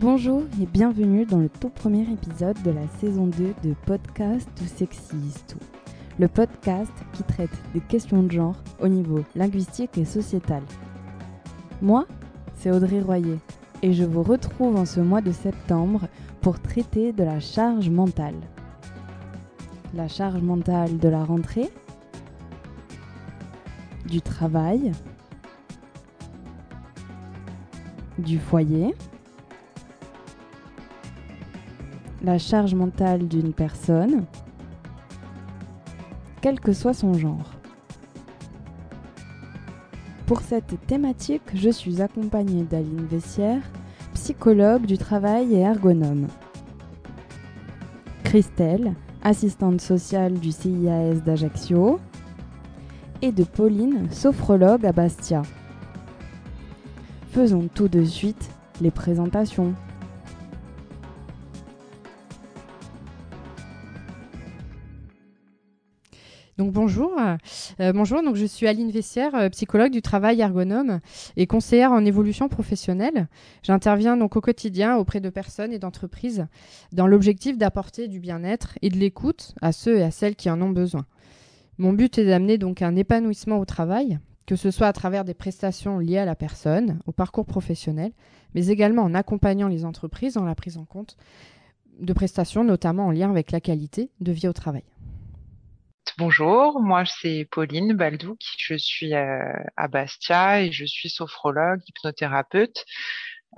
Bonjour et bienvenue dans le tout premier épisode de la saison 2 de Podcast ou Sexiste le podcast qui traite des questions de genre au niveau linguistique et sociétal. Moi, c'est Audrey Royer et je vous retrouve en ce mois de septembre pour traiter de la charge mentale. La charge mentale de la rentrée, du travail, du foyer, la charge mentale d'une personne, quel que soit son genre. Pour cette thématique, je suis accompagnée d'Aline Vessière, psychologue du travail et ergonome. Christelle, assistante sociale du CIAS d'Ajaccio. Et de Pauline, sophrologue à Bastia. Faisons tout de suite les présentations. Euh, bonjour. Donc je suis Aline Vessière, euh, psychologue du travail ergonome et conseillère en évolution professionnelle. J'interviens donc au quotidien auprès de personnes et d'entreprises dans l'objectif d'apporter du bien-être et de l'écoute à ceux et à celles qui en ont besoin. Mon but est d'amener donc un épanouissement au travail, que ce soit à travers des prestations liées à la personne, au parcours professionnel, mais également en accompagnant les entreprises dans la prise en compte de prestations, notamment en lien avec la qualité de vie au travail. Bonjour, moi c'est Pauline Baldouk, je suis euh, à Bastia et je suis sophrologue, hypnothérapeute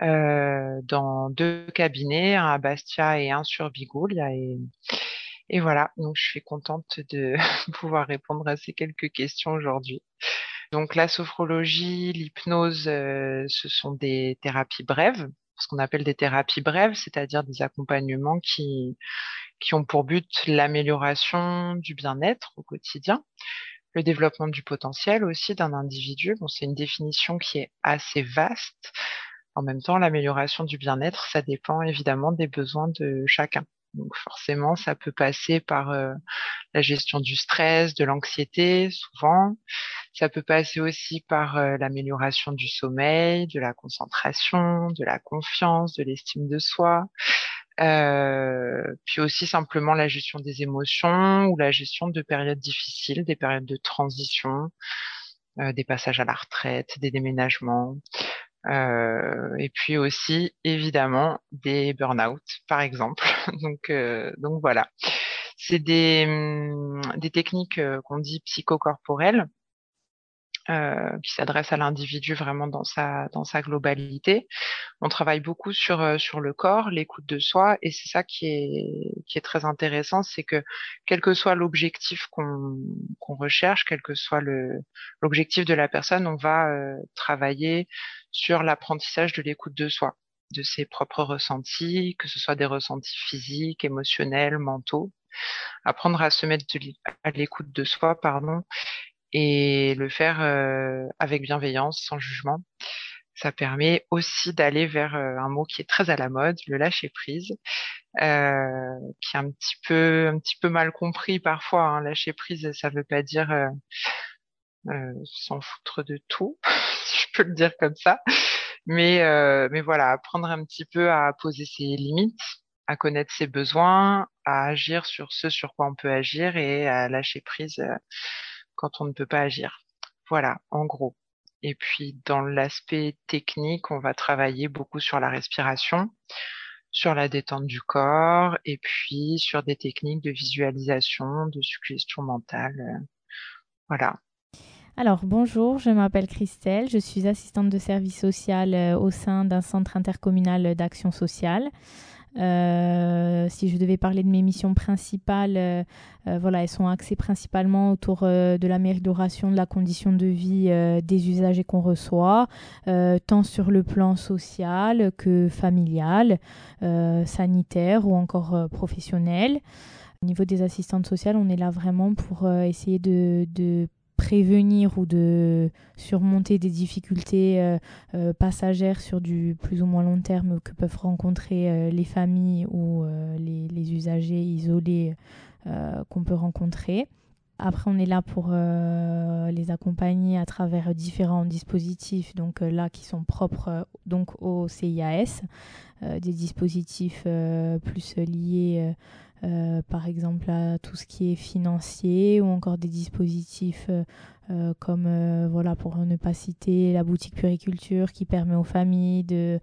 euh, dans deux cabinets, un à Bastia et un sur Bigoulia. Et, et voilà, donc je suis contente de pouvoir répondre à ces quelques questions aujourd'hui. Donc la sophrologie, l'hypnose, euh, ce sont des thérapies brèves, ce qu'on appelle des thérapies brèves, c'est-à-dire des accompagnements qui, ont pour but l'amélioration du bien-être au quotidien, le développement du potentiel aussi d'un individu. Bon, c'est une définition qui est assez vaste. En même temps, l'amélioration du bien-être, ça dépend évidemment des besoins de chacun. Donc forcément, ça peut passer par euh, la gestion du stress, de l'anxiété, souvent. Ça peut passer aussi par euh, l'amélioration du sommeil, de la concentration, de la confiance, de l'estime de soi. Euh, puis aussi simplement la gestion des émotions ou la gestion de périodes difficiles, des périodes de transition, des passages à la retraite, des déménagements. Euh, et puis aussi évidemment des burn-out par exemple. donc euh, donc voilà, c'est des hum, des techniques euh, qu'on dit psychocorporelles euh, qui s'adresse à l'individu vraiment dans sa dans sa globalité. On travaille beaucoup sur euh, sur le corps, l'écoute de soi, et c'est ça qui est qui est très intéressant, c'est que quel que soit l'objectif qu'on qu'on recherche, quel que soit le l'objectif de la personne, on va euh, travailler sur l'apprentissage de l'écoute de soi, de ses propres ressentis, que ce soit des ressentis physiques, émotionnels, mentaux apprendre à se mettre à l'écoute de soi, pardon, et le faire euh, avec bienveillance, sans jugement. Ça permet aussi d'aller vers euh, un mot qui est très à la mode, le lâcher prise, euh, qui est un petit peu un petit peu mal compris parfois. Hein. Lâcher prise, ça veut pas dire euh, s'en foutre de tout, si je peux le dire comme ça. Mais mais voilà, apprendre un petit peu à poser ses limites, à connaître ses besoins, à agir sur ce sur quoi on peut agir et à lâcher prise quand on ne peut pas agir. Voilà, en gros. Et puis dans l'aspect technique, on va travailler beaucoup sur la respiration, sur la détente du corps et puis sur des techniques de visualisation, de suggestion mentale. Voilà. Alors bonjour, je m'appelle Christelle, je suis assistante de service social euh, au sein d'un centre intercommunal d'action sociale. Euh, si je devais parler de mes missions principales, euh, euh, voilà, elles sont axées principalement autour de l'amélioration de la condition de vie des usagers qu'on reçoit, tant sur le plan social que familial, sanitaire ou encore professionnel. Au niveau des assistantes sociales, on est là vraiment pour essayer de prévenir ou de surmonter des difficultés euh, euh, passagères sur du plus ou moins long terme que peuvent rencontrer euh, les familles ou les, usagers isolés qu'on peut rencontrer. Après, on est là pour les accompagner à travers différents dispositifs, donc là qui sont propres donc au CIAS, des dispositifs plus liés euh, par exemple à tout ce qui est financier ou encore des dispositifs euh, euh, comme voilà pour ne pas citer la boutique puriculture qui permet aux familles de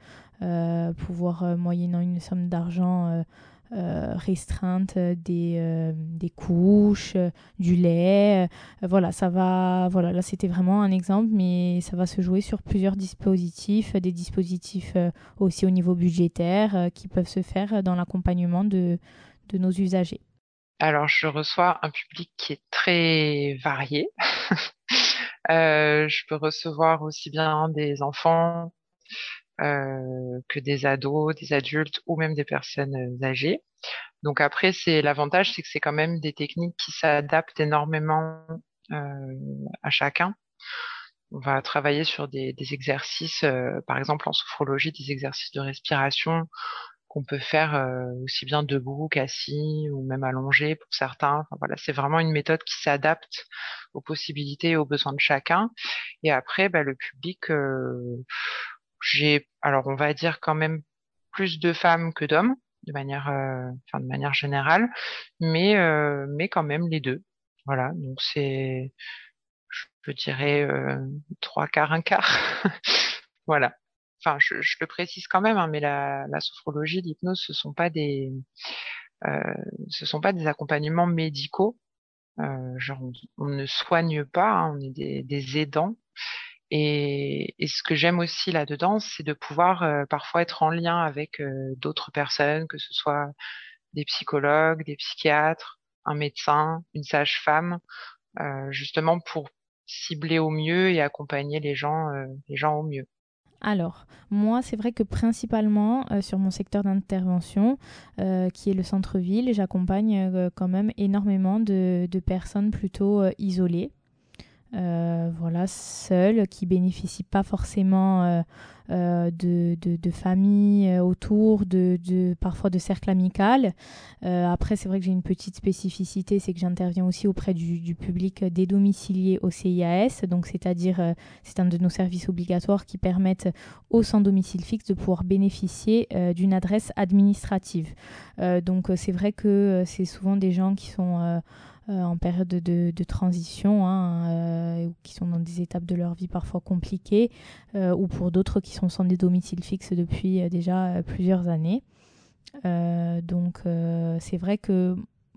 pouvoir moyennant une somme d'argent restreinte des, des couches, du lait. voilà, ça va. Voilà, là c'était vraiment un exemple, mais ça va se jouer sur plusieurs dispositifs, des dispositifs aussi au niveau budgétaire qui peuvent se faire dans l'accompagnement de, de nos usagers Alors, je reçois un public qui est très varié. Euh, je peux recevoir aussi bien des enfants euh, que des ados, des adultes ou même des personnes euh, âgées. Donc après, c'est l'avantage, c'est que c'est quand même des techniques qui s'adaptent énormément à chacun. On va travailler sur des, exercices, par exemple en sophrologie, des exercices de respiration qu'on peut faire euh, aussi bien debout qu'assis ou même allongé pour certains. voilà, c'est vraiment une méthode qui s'adapte aux possibilités et aux besoins de chacun. Et après, bah, le public, euh, j'ai, alors on va dire quand même plus de femmes que d'hommes de manière, euh, de manière générale, mais mais quand même les deux. Voilà, donc c'est, je dirais trois quarts, un quart. voilà enfin, je, le précise quand même, hein, mais la, sophrologie, l'hypnose, ce sont pas des, euh, ce sont pas des accompagnements médicaux. Euh, genre, on, ne soigne pas, hein, on est des, aidants. Et, ce que j'aime aussi là-dedans, c'est de pouvoir euh, parfois être en lien avec d'autres personnes, que ce soit des psychologues, des psychiatres, un médecin, une sage-femme, justement pour cibler au mieux et accompagner les gens, les gens au mieux. Alors, moi, c'est vrai que principalement euh, sur mon secteur d'intervention, euh, qui est le centre-ville, j'accompagne euh, quand même énormément de personnes plutôt isolées. Euh, voilà, seuls, qui bénéficient pas forcément euh, euh, de, de, famille autour, de, de, parfois de cercle amical. après, c'est vrai que j'ai une petite spécificité, c'est que j'interviens aussi auprès du, du public dédomicilié au CIAS, donc c'est-à-dire c'est un de nos services obligatoires qui permettent aux sans domicile fixe de pouvoir bénéficier d'une adresse administrative. donc c'est vrai que c'est souvent des gens qui sont euh, en période de, transition, hein, euh, qui sont dans des étapes de leur vie parfois compliquées, euh, ou pour d'autres qui sont sans des domiciles fixes depuis déjà plusieurs années. donc c'est vrai que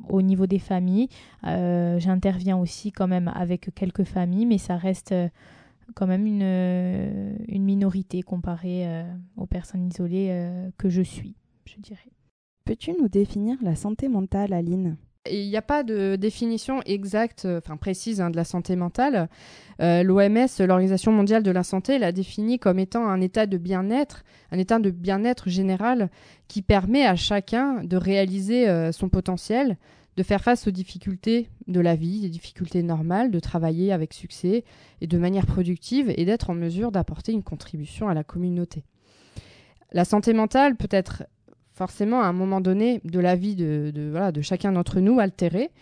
au niveau des familles, j'interviens aussi quand même avec quelques familles, mais ça reste quand même une, une minorité comparée aux personnes isolées que je suis, je dirais. Peux-tu nous définir la santé mentale, Aline? Il n'y a pas de définition exacte, euh, enfin précise hein, de la santé mentale. Euh, L'OMS, l'Organisation mondiale de la santé, l'a définit comme étant un état de bien-être, un état de bien-être général qui permet à chacun de réaliser euh, son potentiel, de faire face aux difficultés de la vie, des difficultés normales, de travailler avec succès et de manière productive et d'être en mesure d'apporter une contribution à la communauté. La santé mentale peut être forcément à un moment donné de la vie de, chacun d'entre nous altérée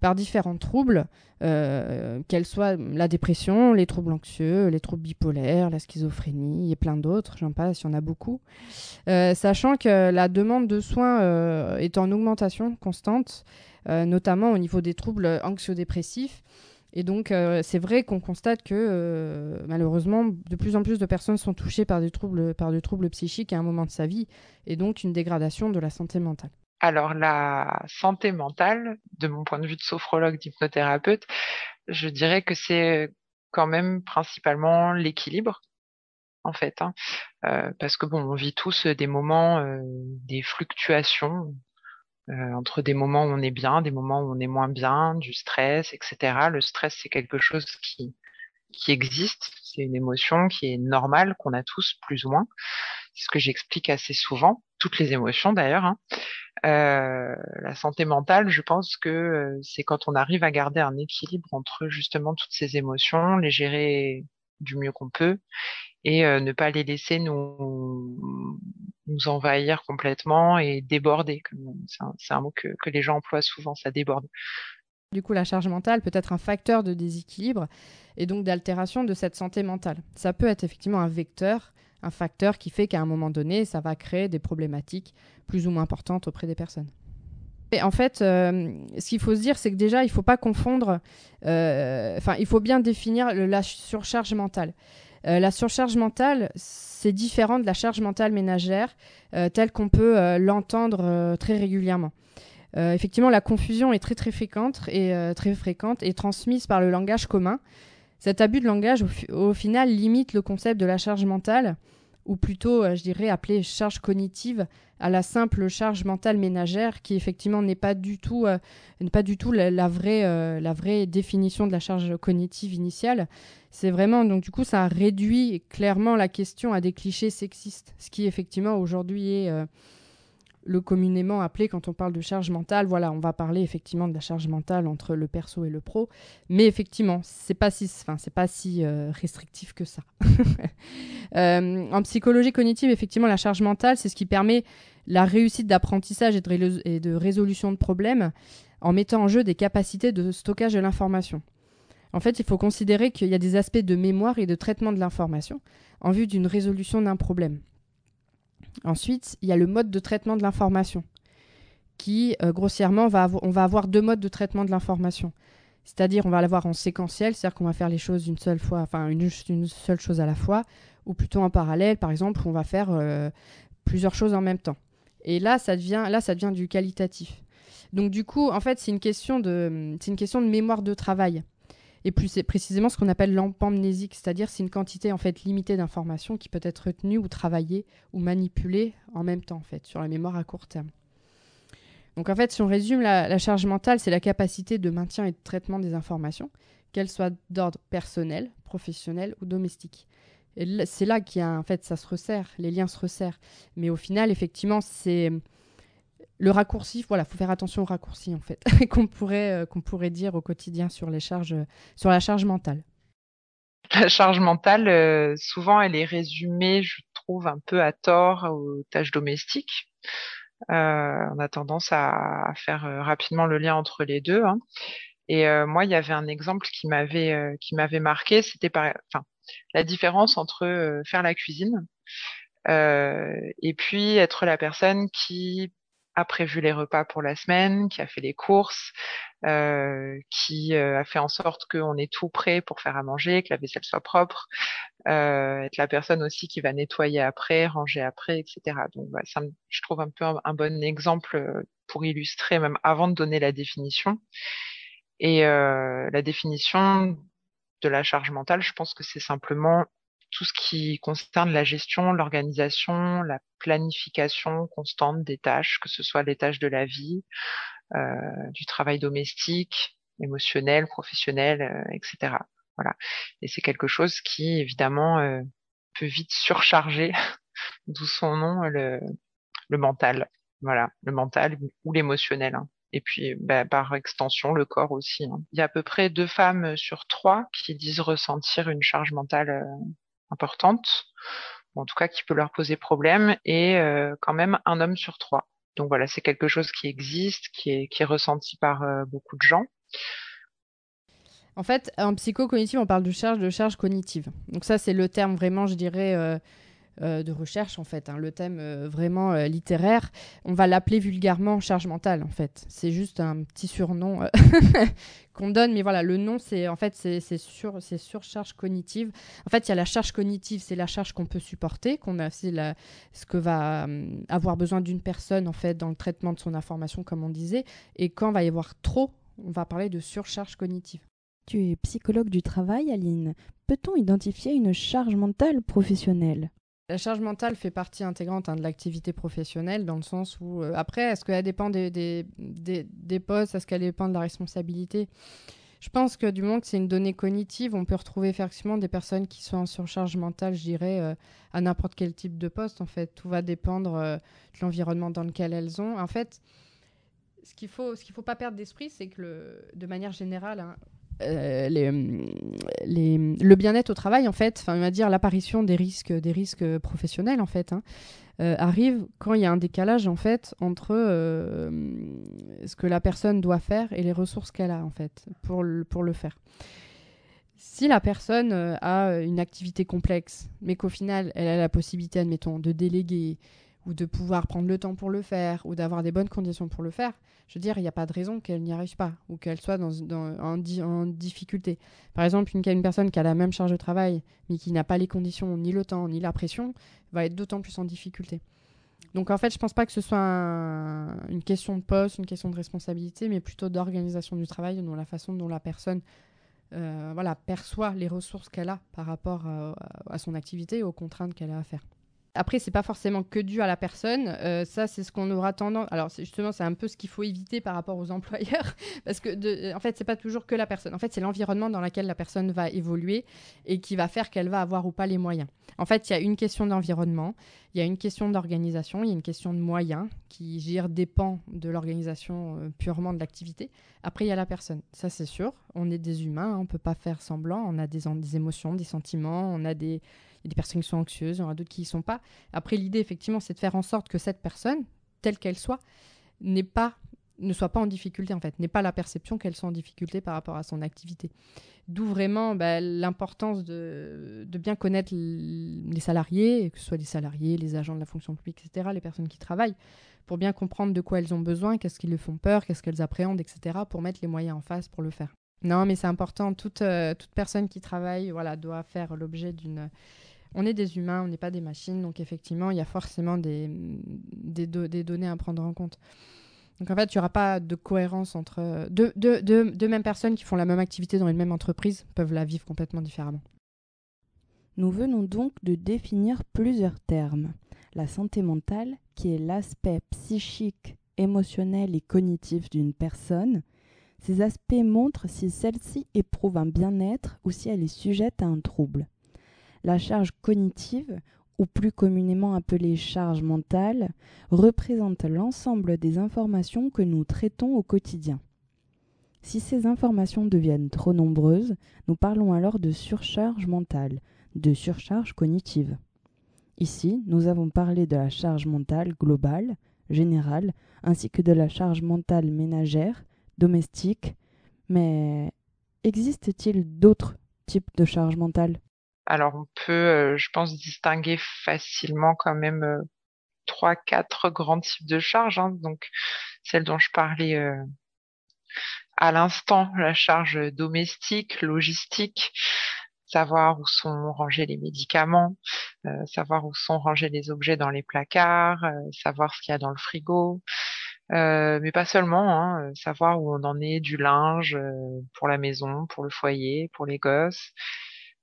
par différents troubles, euh, qu'elles soient la dépression, les troubles anxieux, les troubles bipolaires, la schizophrénie et plein d'autres, j'en passe, il y en a beaucoup. Euh, sachant que la demande de soins euh, est en augmentation constante, notamment au niveau des troubles anxio-dépressifs. Et donc, euh, c'est vrai qu'on constate que euh, malheureusement, de plus en plus de personnes sont touchées par des, troubles, par des troubles psychiques à un moment de sa vie, et donc une dégradation de la santé mentale. Alors, la santé mentale, de mon point de vue de sophrologue, d'hypnothérapeute, je dirais que c'est quand même principalement l'équilibre, en fait. Hein. Euh, parce que bon, on vit tous des moments, des fluctuations euh, entre des moments où on est bien, des moments où on est moins bien, du stress, etc. Le stress, c'est quelque chose qui, qui existe, c'est une émotion qui est normale, qu'on a tous plus ou moins. C'est ce que j'explique assez souvent, toutes les émotions d'ailleurs. Hein. Euh, la santé mentale, je pense que euh, c'est quand on arrive à garder un équilibre entre justement toutes ces émotions, les gérer du mieux qu'on peut et euh, ne pas les laisser nous nous envahir complètement et déborder. C'est un, mot que, que, les gens emploient souvent, ça déborde. Du coup, la charge mentale peut être un facteur de déséquilibre et donc d'altération de cette santé mentale. Ça peut être effectivement un vecteur, un facteur qui fait qu'à un moment donné, ça va créer des problématiques plus ou moins importantes auprès des personnes. Et en fait, euh, ce qu'il faut se dire, c'est que déjà, il ne faut pas confondre, euh, enfin, il faut bien définir la surcharge mentale. Euh, la surcharge mentale, c'est différent de la charge mentale ménagère, telle qu'on peut l'entendre très régulièrement. Euh, effectivement, la confusion est très très fréquente et euh, très fréquente et transmise par le langage commun. Cet abus de langage, au, final, limite le concept de la charge mentale, ou plutôt, euh, je dirais, appelée charge cognitive, à la simple charge mentale ménagère, qui effectivement n'est pas du tout, pas du tout la, vraie, la vraie définition de la charge cognitive initiale. C'est vraiment, donc du coup, ça réduit clairement la question à des clichés sexistes, ce qui effectivement aujourd'hui est le communément appelé quand on parle de charge mentale. Voilà, on va parler effectivement de la charge mentale entre le perso et le pro, mais effectivement, c'est pas si, enfin, c'est pas si euh, restrictif que ça. Euh, en psychologie cognitive, effectivement, la charge mentale, c'est ce qui permet la réussite d'apprentissage et, et de, résolution de problèmes en mettant en jeu des capacités de stockage de l'information. En fait, il faut considérer qu'il y a des aspects de mémoire et de traitement de l'information en vue d'une résolution d'un problème. Ensuite, il y a le mode de traitement de l'information, qui, euh, grossièrement, on va avoir deux modes de traitement de l'information. C'est-à-dire, on va l'avoir en séquentiel, c'est-à-dire qu'on va faire les choses une seule fois, enfin une, seule chose à la fois, ou plutôt en parallèle, par exemple, on va faire euh, plusieurs choses en même temps. Et là, ça devient, là, ça devient du qualitatif. Donc, du coup, en fait, c'est une question de mémoire de travail et plus précisément ce qu'on appelle l'empamnésique, c'est-à-dire c'est une quantité en fait limitée d'informations qui peut être retenue ou travaillée ou manipulée en même temps en fait sur la mémoire à court terme. Donc en fait, si on résume la, charge mentale, c'est la capacité de maintien et de traitement des informations, qu'elles soient d'ordre personnel, professionnel ou domestique. Et c'est là qu'il y a en fait ça se resserre, les liens se resserrent. Mais au final, effectivement, c'est le raccourci, voilà, faut faire attention au raccourci en fait, qu'on pourrait, euh, qu'on pourrait dire au quotidien sur les charges, sur la charge mentale. La charge mentale, euh, souvent, elle est résumée, je trouve, un peu à tort aux tâches domestiques. Euh, on a tendance à, faire rapidement le lien entre les deux. Hein. Et moi, il y avait un exemple qui m'avait marqué, c'était par, la différence entre faire la cuisine et puis être la personne qui a prévu les repas pour la semaine, qui a fait les courses, euh, qui euh, a fait en sorte qu'on est tout prêt pour faire à manger, que la vaisselle soit propre, euh, être la personne aussi qui va nettoyer après, ranger après, etc. Donc bah, ça, je trouve un peu un, bon exemple euh, pour illustrer, même avant de donner la définition. Et euh, la définition de la charge mentale, je pense que c'est simplement tout ce qui concerne la gestion, l'organisation, la planification constante des tâches, que ce soit les tâches de la vie, euh, du travail domestique, émotionnel, professionnel, euh, etc. Voilà. Et c'est quelque chose qui, évidemment, euh, peut vite surcharger, d'où son nom, le, le mental. Voilà, le mental ou l'émotionnel. Hein. Et puis, bah, par extension, le corps aussi. Hein. Il y a à peu près deux femmes sur trois qui disent ressentir une charge mentale importante, en tout cas qui peut leur poser problème, et euh, quand même un homme sur trois. Donc voilà, c'est quelque chose qui existe, qui est, ressenti par euh, beaucoup de gens. En fait, en psychocognitive, on parle de charge de charge cognitive. Donc ça, c'est le terme vraiment, je dirais, euh, de recherche, en fait, hein, le thème euh, vraiment euh, littéraire. On va l'appeler vulgairement charge mentale, en fait. C'est juste un petit surnom qu'on donne, mais voilà, le nom, c'est en fait, c'est sur, surcharge cognitive. En fait, il y a la charge cognitive, c'est la charge qu'on peut supporter, qu'on a, c'est ce que va avoir besoin d'une personne, en fait, dans le traitement de son information, comme on disait. Et quand va y avoir trop, on va parler de surcharge cognitive. Tu es psychologue du travail, Aline. Peut-on identifier une charge mentale professionnelle? La charge mentale fait partie intégrante hein, de l'activité professionnelle, dans le sens où, euh, après, est-ce qu'elle dépend des, des, postes, est-ce qu'elle dépend de la responsabilité? Je pense que du moment que c'est une donnée cognitive, on peut retrouver effectivement des personnes qui sont en surcharge mentale, je dirais, euh, à n'importe quel type de poste, en fait. Tout va dépendre euh, de l'environnement dans lequel elles ont. En fait, ce qu'il faut, ce faut pas perdre d'esprit, c'est que, de manière générale, hein, le bien-être au travail, en fait, enfin, on va dire l'apparition des risques, des risques professionnels, en fait, hein, arrive quand il y a un décalage, en fait, entre ce que la personne doit faire et les ressources qu'elle a, en fait, pour le faire. Si la personne euh, a une activité complexe, mais qu'au final, elle a la possibilité, admettons, de déléguer ou de pouvoir prendre le temps pour le faire ou d'avoir des bonnes conditions pour le faire, je veux dire, il n'y a pas de raison qu'elle n'y arrive pas ou qu'elle soit en, difficulté. Par exemple, une, personne qui a la même charge de travail, mais qui n'a pas les conditions, ni le temps, ni la pression, va être d'autant plus en difficulté. Donc en fait, je ne pense pas que ce soit une question de poste, une question de responsabilité, mais plutôt d'organisation du travail, dans la façon dont la personne euh, perçoit les ressources qu'elle a par rapport à, à son activité et aux contraintes qu'elle a à faire. Après, c'est pas forcément que dû à la personne. Euh, ça, c'est ce qu'on aura tendance. Alors, justement, c'est un peu ce qu'il faut éviter par rapport aux employeurs, parce que, de... en fait, c'est pas toujours que la personne. En fait, c'est l'environnement dans lequel la personne va évoluer et qui va faire qu'elle va avoir ou pas les moyens. En fait, il y a une question d'environnement, il y a une question d'organisation, il y a une question de moyens qui, je dépend de l'organisation euh, purement de l'activité. Après, il y a la personne. Ça, c'est sûr. On est des humains, hein, on peut pas faire semblant. On a des émotions, des sentiments, on a des il y a des personnes qui sont anxieuses, il y en a d'autres qui ne sont pas. Après, l'idée, effectivement, c'est de faire en sorte que cette personne, telle qu'elle soit, n'est pas ne soit pas en difficulté en fait, n'est pas la perception qu'elle soit en difficulté par rapport à son activité. D'où vraiment bah, l'importance de, bien connaître les salariés, que ce soit les salariés, les agents de la fonction publique, etc., les personnes qui travaillent, pour bien comprendre de quoi elles ont besoin, qu'est-ce qui les font peur, qu'est-ce qu'elles appréhendent, etc., pour mettre les moyens en face pour le faire. Non, mais c'est important. Toute, euh, toute personne qui travaille voilà, doit faire l'objet d'une on est des humains, on n'est pas des machines, donc effectivement, il y a forcément des, des, données à prendre en compte. Donc en fait, il n'y aura pas de cohérence entre deux, deux, mêmes personnes qui font la même activité dans une même entreprise, peuvent la vivre complètement différemment. Nous venons donc de définir plusieurs termes. La santé mentale, qui est l'aspect psychique, émotionnel et cognitif d'une personne. Ces aspects montrent si celle-ci éprouve un bien-être ou si elle est sujette à un trouble. La charge cognitive, ou plus communément appelée charge mentale, représente l'ensemble des informations que nous traitons au quotidien. Si ces informations deviennent trop nombreuses, nous parlons alors de surcharge mentale, de surcharge cognitive. Ici, nous avons parlé de la charge mentale globale, générale, ainsi que de la charge mentale ménagère, domestique, mais existe-t-il d'autres types de charge mentale? Alors on peut, euh, je pense, distinguer facilement quand même euh, trois, quatre grands types de charges. Hein. Donc celle dont je parlais euh, à l'instant, la charge domestique, logistique, savoir où sont rangés les médicaments, savoir où sont rangés les objets dans les placards, savoir ce qu'il y a dans le frigo, mais pas seulement, hein, savoir où on en est du linge pour la maison, pour le foyer, pour les gosses,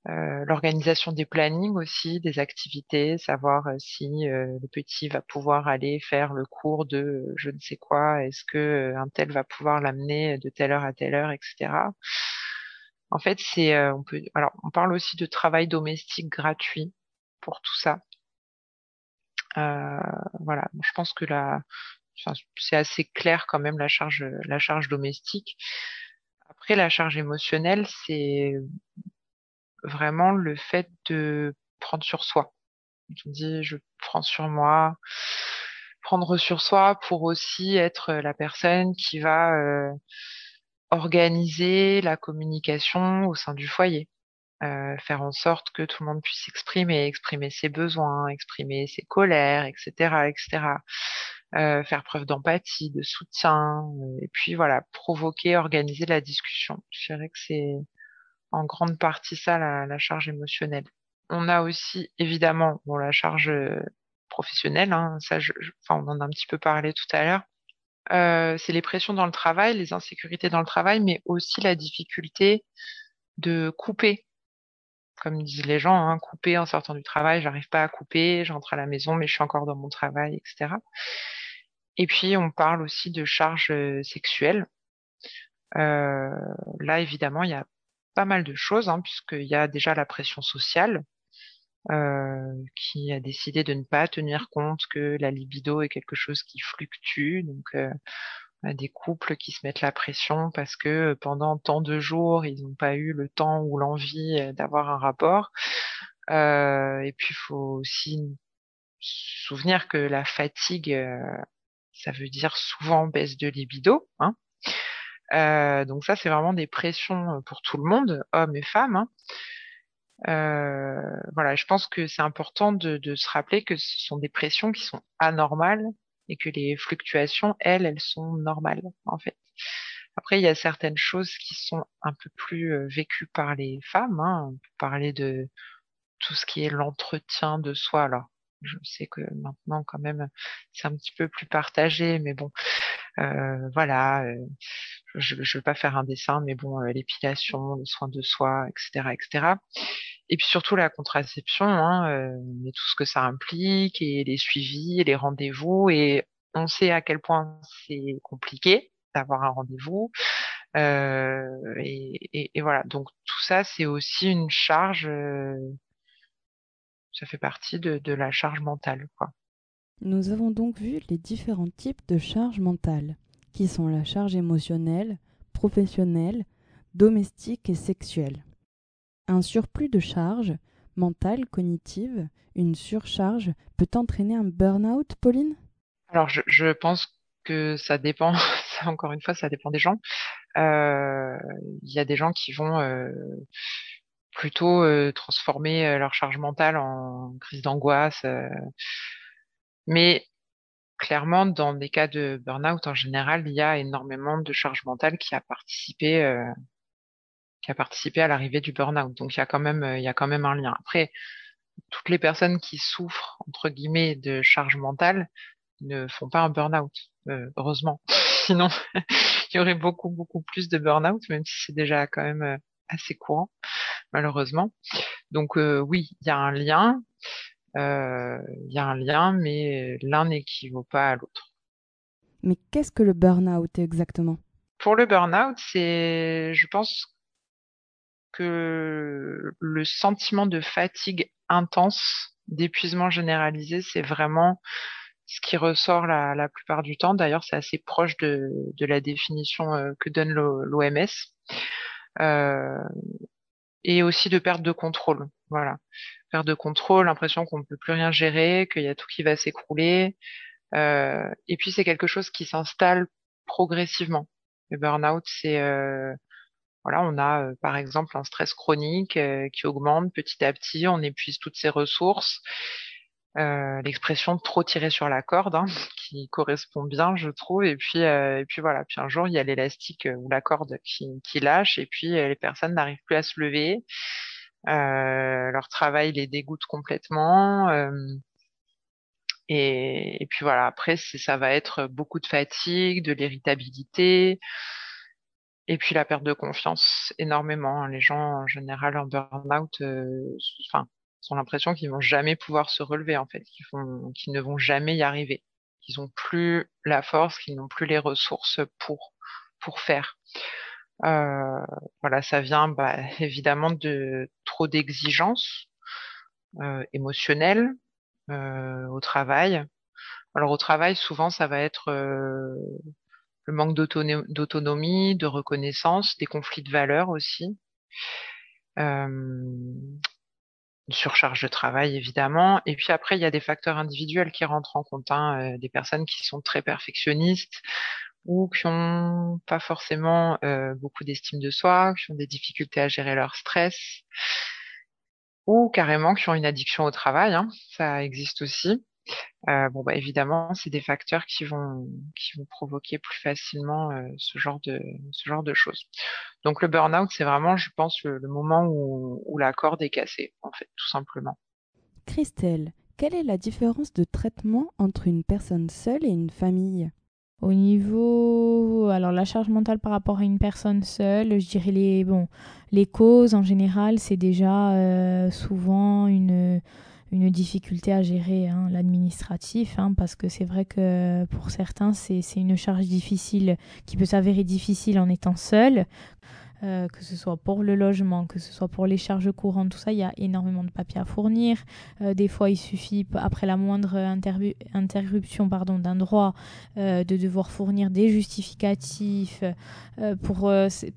euh, l'organisation des plannings aussi, des activités, savoir euh, si euh, le petit va pouvoir aller faire le cours de je ne sais quoi, est-ce que un tel va pouvoir l'amener de telle heure à telle heure, etc. En fait, c'est on peut alors on parle aussi de travail domestique gratuit pour tout ça. voilà, je pense que la c'est assez clair quand même la charge la charge domestique. Après, la charge émotionnelle, c'est vraiment le fait de prendre sur soi. Je dis, je prends sur moi, prendre sur soi pour aussi être la personne qui va euh, organiser la communication au sein du foyer. Euh, faire en sorte que tout le monde puisse s'exprimer, exprimer ses besoins, exprimer ses colères, etc., etc. Euh, faire preuve d'empathie, de soutien, et puis voilà, provoquer, organiser la discussion. Je dirais que c'est en grande partie ça la, charge émotionnelle. On a aussi évidemment bon la charge euh, professionnelle, hein, ça je, enfin on en a un petit peu parlé tout à l'heure. Euh, c'est les pressions dans le travail, les insécurités dans le travail, mais aussi la difficulté de couper. Comme disent les gens, hein, couper en sortant du travail, j'arrive pas à couper, j'entre à la maison, mais je suis encore dans mon travail, etc. Et puis on parle aussi de charge euh, sexuelle. Euh, là, évidemment, il y a pas mal de choses, hein, puisqu'il y a déjà la pression sociale euh, qui a décidé de ne pas tenir compte que la libido est quelque chose qui fluctue. Donc, euh, des couples qui se mettent la pression parce que pendant tant de jours, ils n'ont pas eu le temps ou l'envie d'avoir un rapport. et puis, il faut aussi souvenir que la fatigue, ça veut dire souvent baisse de libido. Hein. Donc ça, c'est vraiment des pressions pour tout le monde, hommes et femmes. Hein. voilà, je pense que c'est important de, de, se rappeler que ce sont des pressions qui sont anormales et que les fluctuations, elles, elles sont normales en fait. Après, il y a certaines choses qui sont un peu plus euh, vécues par les femmes. Hein. On peut parler de tout ce qui est l'entretien de soi. Alors, je sais que maintenant, quand même, c'est un petit peu plus partagé, mais bon, euh, voilà. Euh, je ne veux pas faire un dessin, mais bon, euh, l'épilation, le soin de soi, etc., etc. Et puis surtout la contraception, hein, euh, et tout ce que ça implique, et les suivis, et les rendez-vous, et on sait à quel point c'est compliqué d'avoir un rendez-vous. Euh, et, et, voilà, donc tout ça, c'est aussi une charge, euh, ça fait partie de, de la charge mentale. Quoi. Nous avons donc vu les différents types de charge mentale, qui sont la charge émotionnelle, professionnelle, domestique et sexuelle un surplus de charge mentale, cognitive, une surcharge peut entraîner un burn-out, Pauline? Alors, je, pense que ça dépend, encore une fois, ça dépend des gens. Euh, il y a des gens qui vont euh, plutôt euh, transformer leur charge mentale en crise d'angoisse. mais clairement, dans des cas de burn-out en général, il y a énormément de charge mentale qui a participé qui a participé à l'arrivée du burn-out. Donc il y a quand même il y a quand même un lien. Après, toutes les personnes qui souffrent entre guillemets de charge mentale ne font pas un burn-out, euh, heureusement. Sinon, il y aurait beaucoup beaucoup plus de burn-out, même si c'est déjà quand même euh, assez courant, malheureusement. Donc euh, oui, il y a un lien, il y a un lien, mais l'un n'équivaut pas à l'autre. Mais qu'est-ce que le burn-out exactement? Pour le burn-out, c'est, je pense, que le sentiment de fatigue intense, d'épuisement généralisé, c'est vraiment ce qui ressort la, la plupart du temps. D'ailleurs, c'est assez proche de, de, la définition euh, que donne l'OMS. Euh, et aussi de perte de contrôle. Voilà. Perte de contrôle, l'impression qu'on ne peut plus rien gérer, qu'il y a tout qui va s'écrouler. Euh, et puis, c'est quelque chose qui s'installe progressivement. Le burn-out, c'est euh, voilà, on a euh, par exemple un stress chronique euh, qui augmente petit à petit, on épuise toutes ses ressources. L'expression trop tirer sur la corde hein, qui correspond bien je trouve et puis et puis voilà puis un jour il y a l'élastique ou la corde qui lâche et puis les personnes n'arrivent plus à se lever leur travail les dégoûte complètement et, et, puis voilà après ça va être beaucoup de fatigue de l'irritabilité et puis la perte de confiance, énormément. Hein. Les gens en général en burn-out, euh, enfin, ont l'impression qu'ils vont jamais pouvoir se relever en fait, qu'ils ne vont jamais y arriver, qu'ils n'ont plus la force, qu'ils n'ont plus les ressources pour pour faire. Euh, voilà, ça vient bah, évidemment de trop d'exigences euh, émotionnelles euh, au travail. Alors au travail, souvent, ça va être euh, le manque d'autonomie, de reconnaissance, des conflits de valeurs aussi, euh, une surcharge de travail évidemment. Et puis après, il y a des facteurs individuels qui rentrent en compte, hein, euh, des personnes qui sont très perfectionnistes ou qui ont pas forcément euh, beaucoup d'estime de soi, qui ont des difficultés à gérer leur stress, ou carrément qui ont une addiction au travail, hein, ça existe aussi. Euh, bon, bah, évidemment, c'est des facteurs qui vont, qui vont provoquer plus facilement euh, ce, genre de, ce genre de choses. Donc le burn-out, c'est vraiment, je pense, le, moment où, où la corde est cassée, en fait, tout simplement. Christelle, quelle est la différence de traitement entre une personne seule et une famille? Au niveau, alors la charge mentale par rapport à une personne seule, je dirais les, bon, les causes en général, c'est déjà euh, souvent une, difficulté à gérer hein, l'administratif, hein, parce que c'est vrai que pour certains, c'est une charge difficile qui peut s'avérer difficile en étant seul. Euh, que ce soit pour le logement, que ce soit pour les charges courantes, tout ça, il y a énormément de papiers à fournir. Euh, des fois, il suffit, après la moindre interruption pardon, d'un droit, de devoir fournir des justificatifs. pour,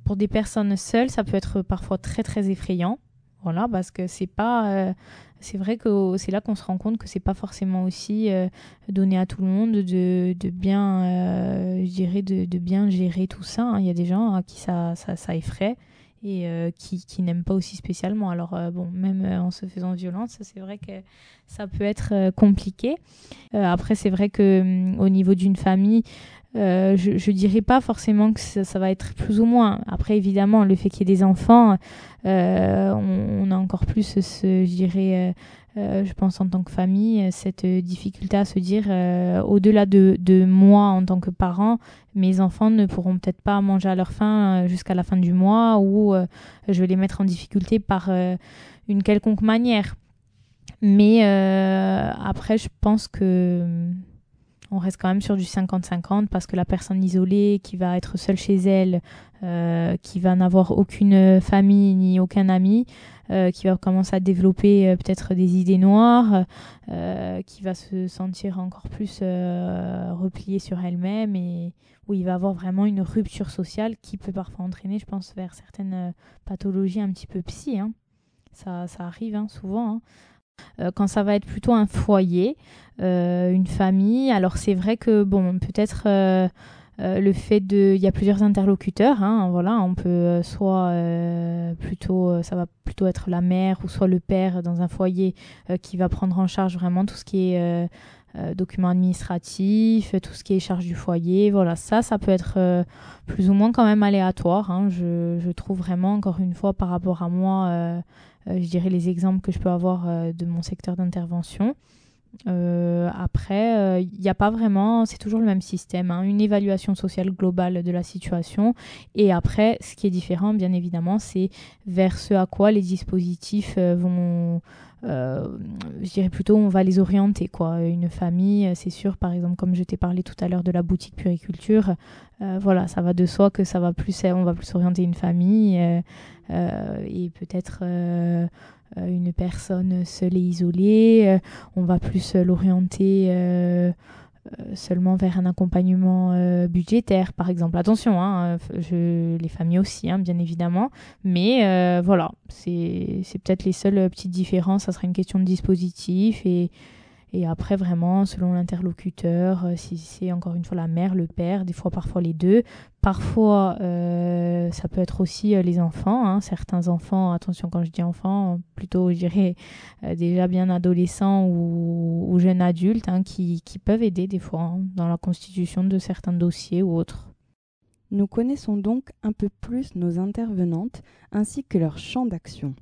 pour des personnes seules, ça peut être parfois très très effrayant. Voilà, parce que c'est pas c'est vrai que c'est là qu'on se rend compte que c'est pas forcément aussi euh, donné à tout le monde de, de bien, euh, de, de, bien gérer tout ça. Hein. Il y a des gens à qui ça, ça, ça effraie et euh, qui, qui n'aiment pas aussi spécialement. Alors bon, même en se faisant violence, c'est vrai que ça peut être compliqué. après, c'est vrai que hum, au niveau d'une famille, je, je dirais pas forcément que ça, va être plus ou moins. Après, évidemment, le fait qu'il y ait des enfants, euh, on, a encore plus je dirais, euh, euh, je pense en tant que famille, cette difficulté à se dire, au-delà de, de, moi en tant que parent, mes enfants ne pourront peut-être pas manger à leur faim jusqu'à la fin du mois ou je vais les mettre en difficulté par une quelconque manière. Mais après, je pense que on reste quand même sur du 50-50 parce que la personne isolée qui va être seule chez elle, euh, qui va n'avoir aucune famille ni aucun ami, euh, qui va commencer à développer euh, peut-être des idées noires, qui va se sentir encore plus repliée sur elle-même et où il va avoir vraiment une rupture sociale qui peut parfois entraîner, je pense, vers certaines pathologies un petit peu psy. Hein. Ça, ça, arrive hein, souvent. Hein. Euh, quand ça va être plutôt un foyer, euh, une famille. Alors c'est vrai que bon, peut-être euh, le fait de, il y a plusieurs interlocuteurs. Hein, voilà, on peut soit plutôt, ça va plutôt être la mère ou soit le père dans un foyer qui va prendre en charge vraiment tout ce qui est documents administratifs, tout ce qui est charge du foyer. Voilà, ça, ça peut être plus ou moins quand même aléatoire. Hein. Je, trouve vraiment, encore une fois, par rapport à moi, je dirais les exemples que je peux avoir euh, de mon secteur d'intervention. Euh, après, il n'y a pas vraiment, c'est toujours le même système, hein, une évaluation sociale globale de la situation. Et après, ce qui est différent, bien évidemment, c'est vers ce à quoi les dispositifs vont, je dirais plutôt, on va les orienter. Quoi. Une famille, c'est sûr, par exemple, comme je t'ai parlé tout à l'heure de la boutique puriculture, voilà, ça va de soi que ça va plus, on va plus orienter une famille. Euh, et peut-être euh, euh, une personne seule et isolée. on va plus l'orienter seulement vers un accompagnement budgétaire, par exemple. Attention, hein, les familles aussi, hein, bien évidemment. Mais voilà, c'est peut-être les seules petites différences. Ça sera une question de dispositif et et après, vraiment, selon l'interlocuteur, euh, si c'est encore une fois la mère, le père, des fois parfois les deux. Parfois, euh, ça peut être aussi euh, les enfants. Hein. Certains enfants, attention quand je dis enfants, plutôt je dirais déjà bien adolescents ou, jeunes adultes, hein, qui, peuvent aider des fois hein, dans la constitution de certains dossiers ou autres. Nous connaissons donc un peu plus nos intervenantes ainsi que leur champ d'action.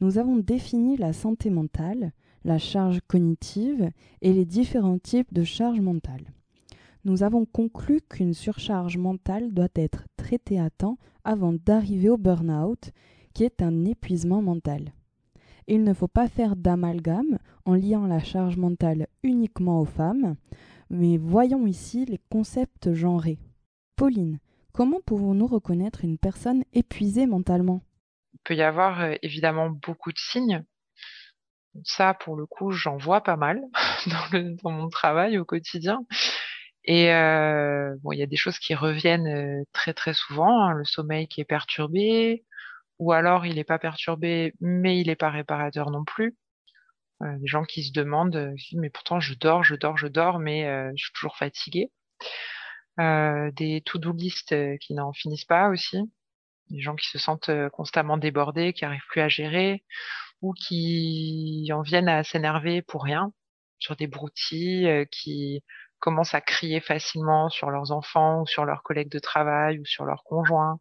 Nous avons défini la santé mentale, la charge cognitive et les différents types de charge mentale. Nous avons conclu qu'une surcharge mentale doit être traitée à temps avant d'arriver au burn-out, qui est un épuisement mental. Il ne faut pas faire d'amalgame en liant la charge mentale uniquement aux femmes, mais voyons ici les concepts genrés. Pauline, comment pouvons-nous reconnaître une personne épuisée mentalement? Il peut y avoir euh, évidemment beaucoup de signes. Ça, pour le coup, j'en vois pas mal dans, le, dans mon travail au quotidien. Et euh, bon, il y a des choses qui reviennent euh, très très souvent. Hein. le sommeil qui est perturbé, ou alors il n'est pas perturbé, mais il n'est pas réparateur non plus. Euh, des gens qui se demandent, euh, mais pourtant je dors, je dors, je dors, mais euh, je suis toujours fatiguée. des to-do list qui n'en finissent pas aussi. Des gens qui se sentent constamment débordés, qui n'arrivent plus à gérer, ou qui en viennent à s'énerver pour rien sur des broutilles, euh, qui commencent à crier facilement sur leurs enfants ou sur leurs collègues de travail ou sur leurs conjoints.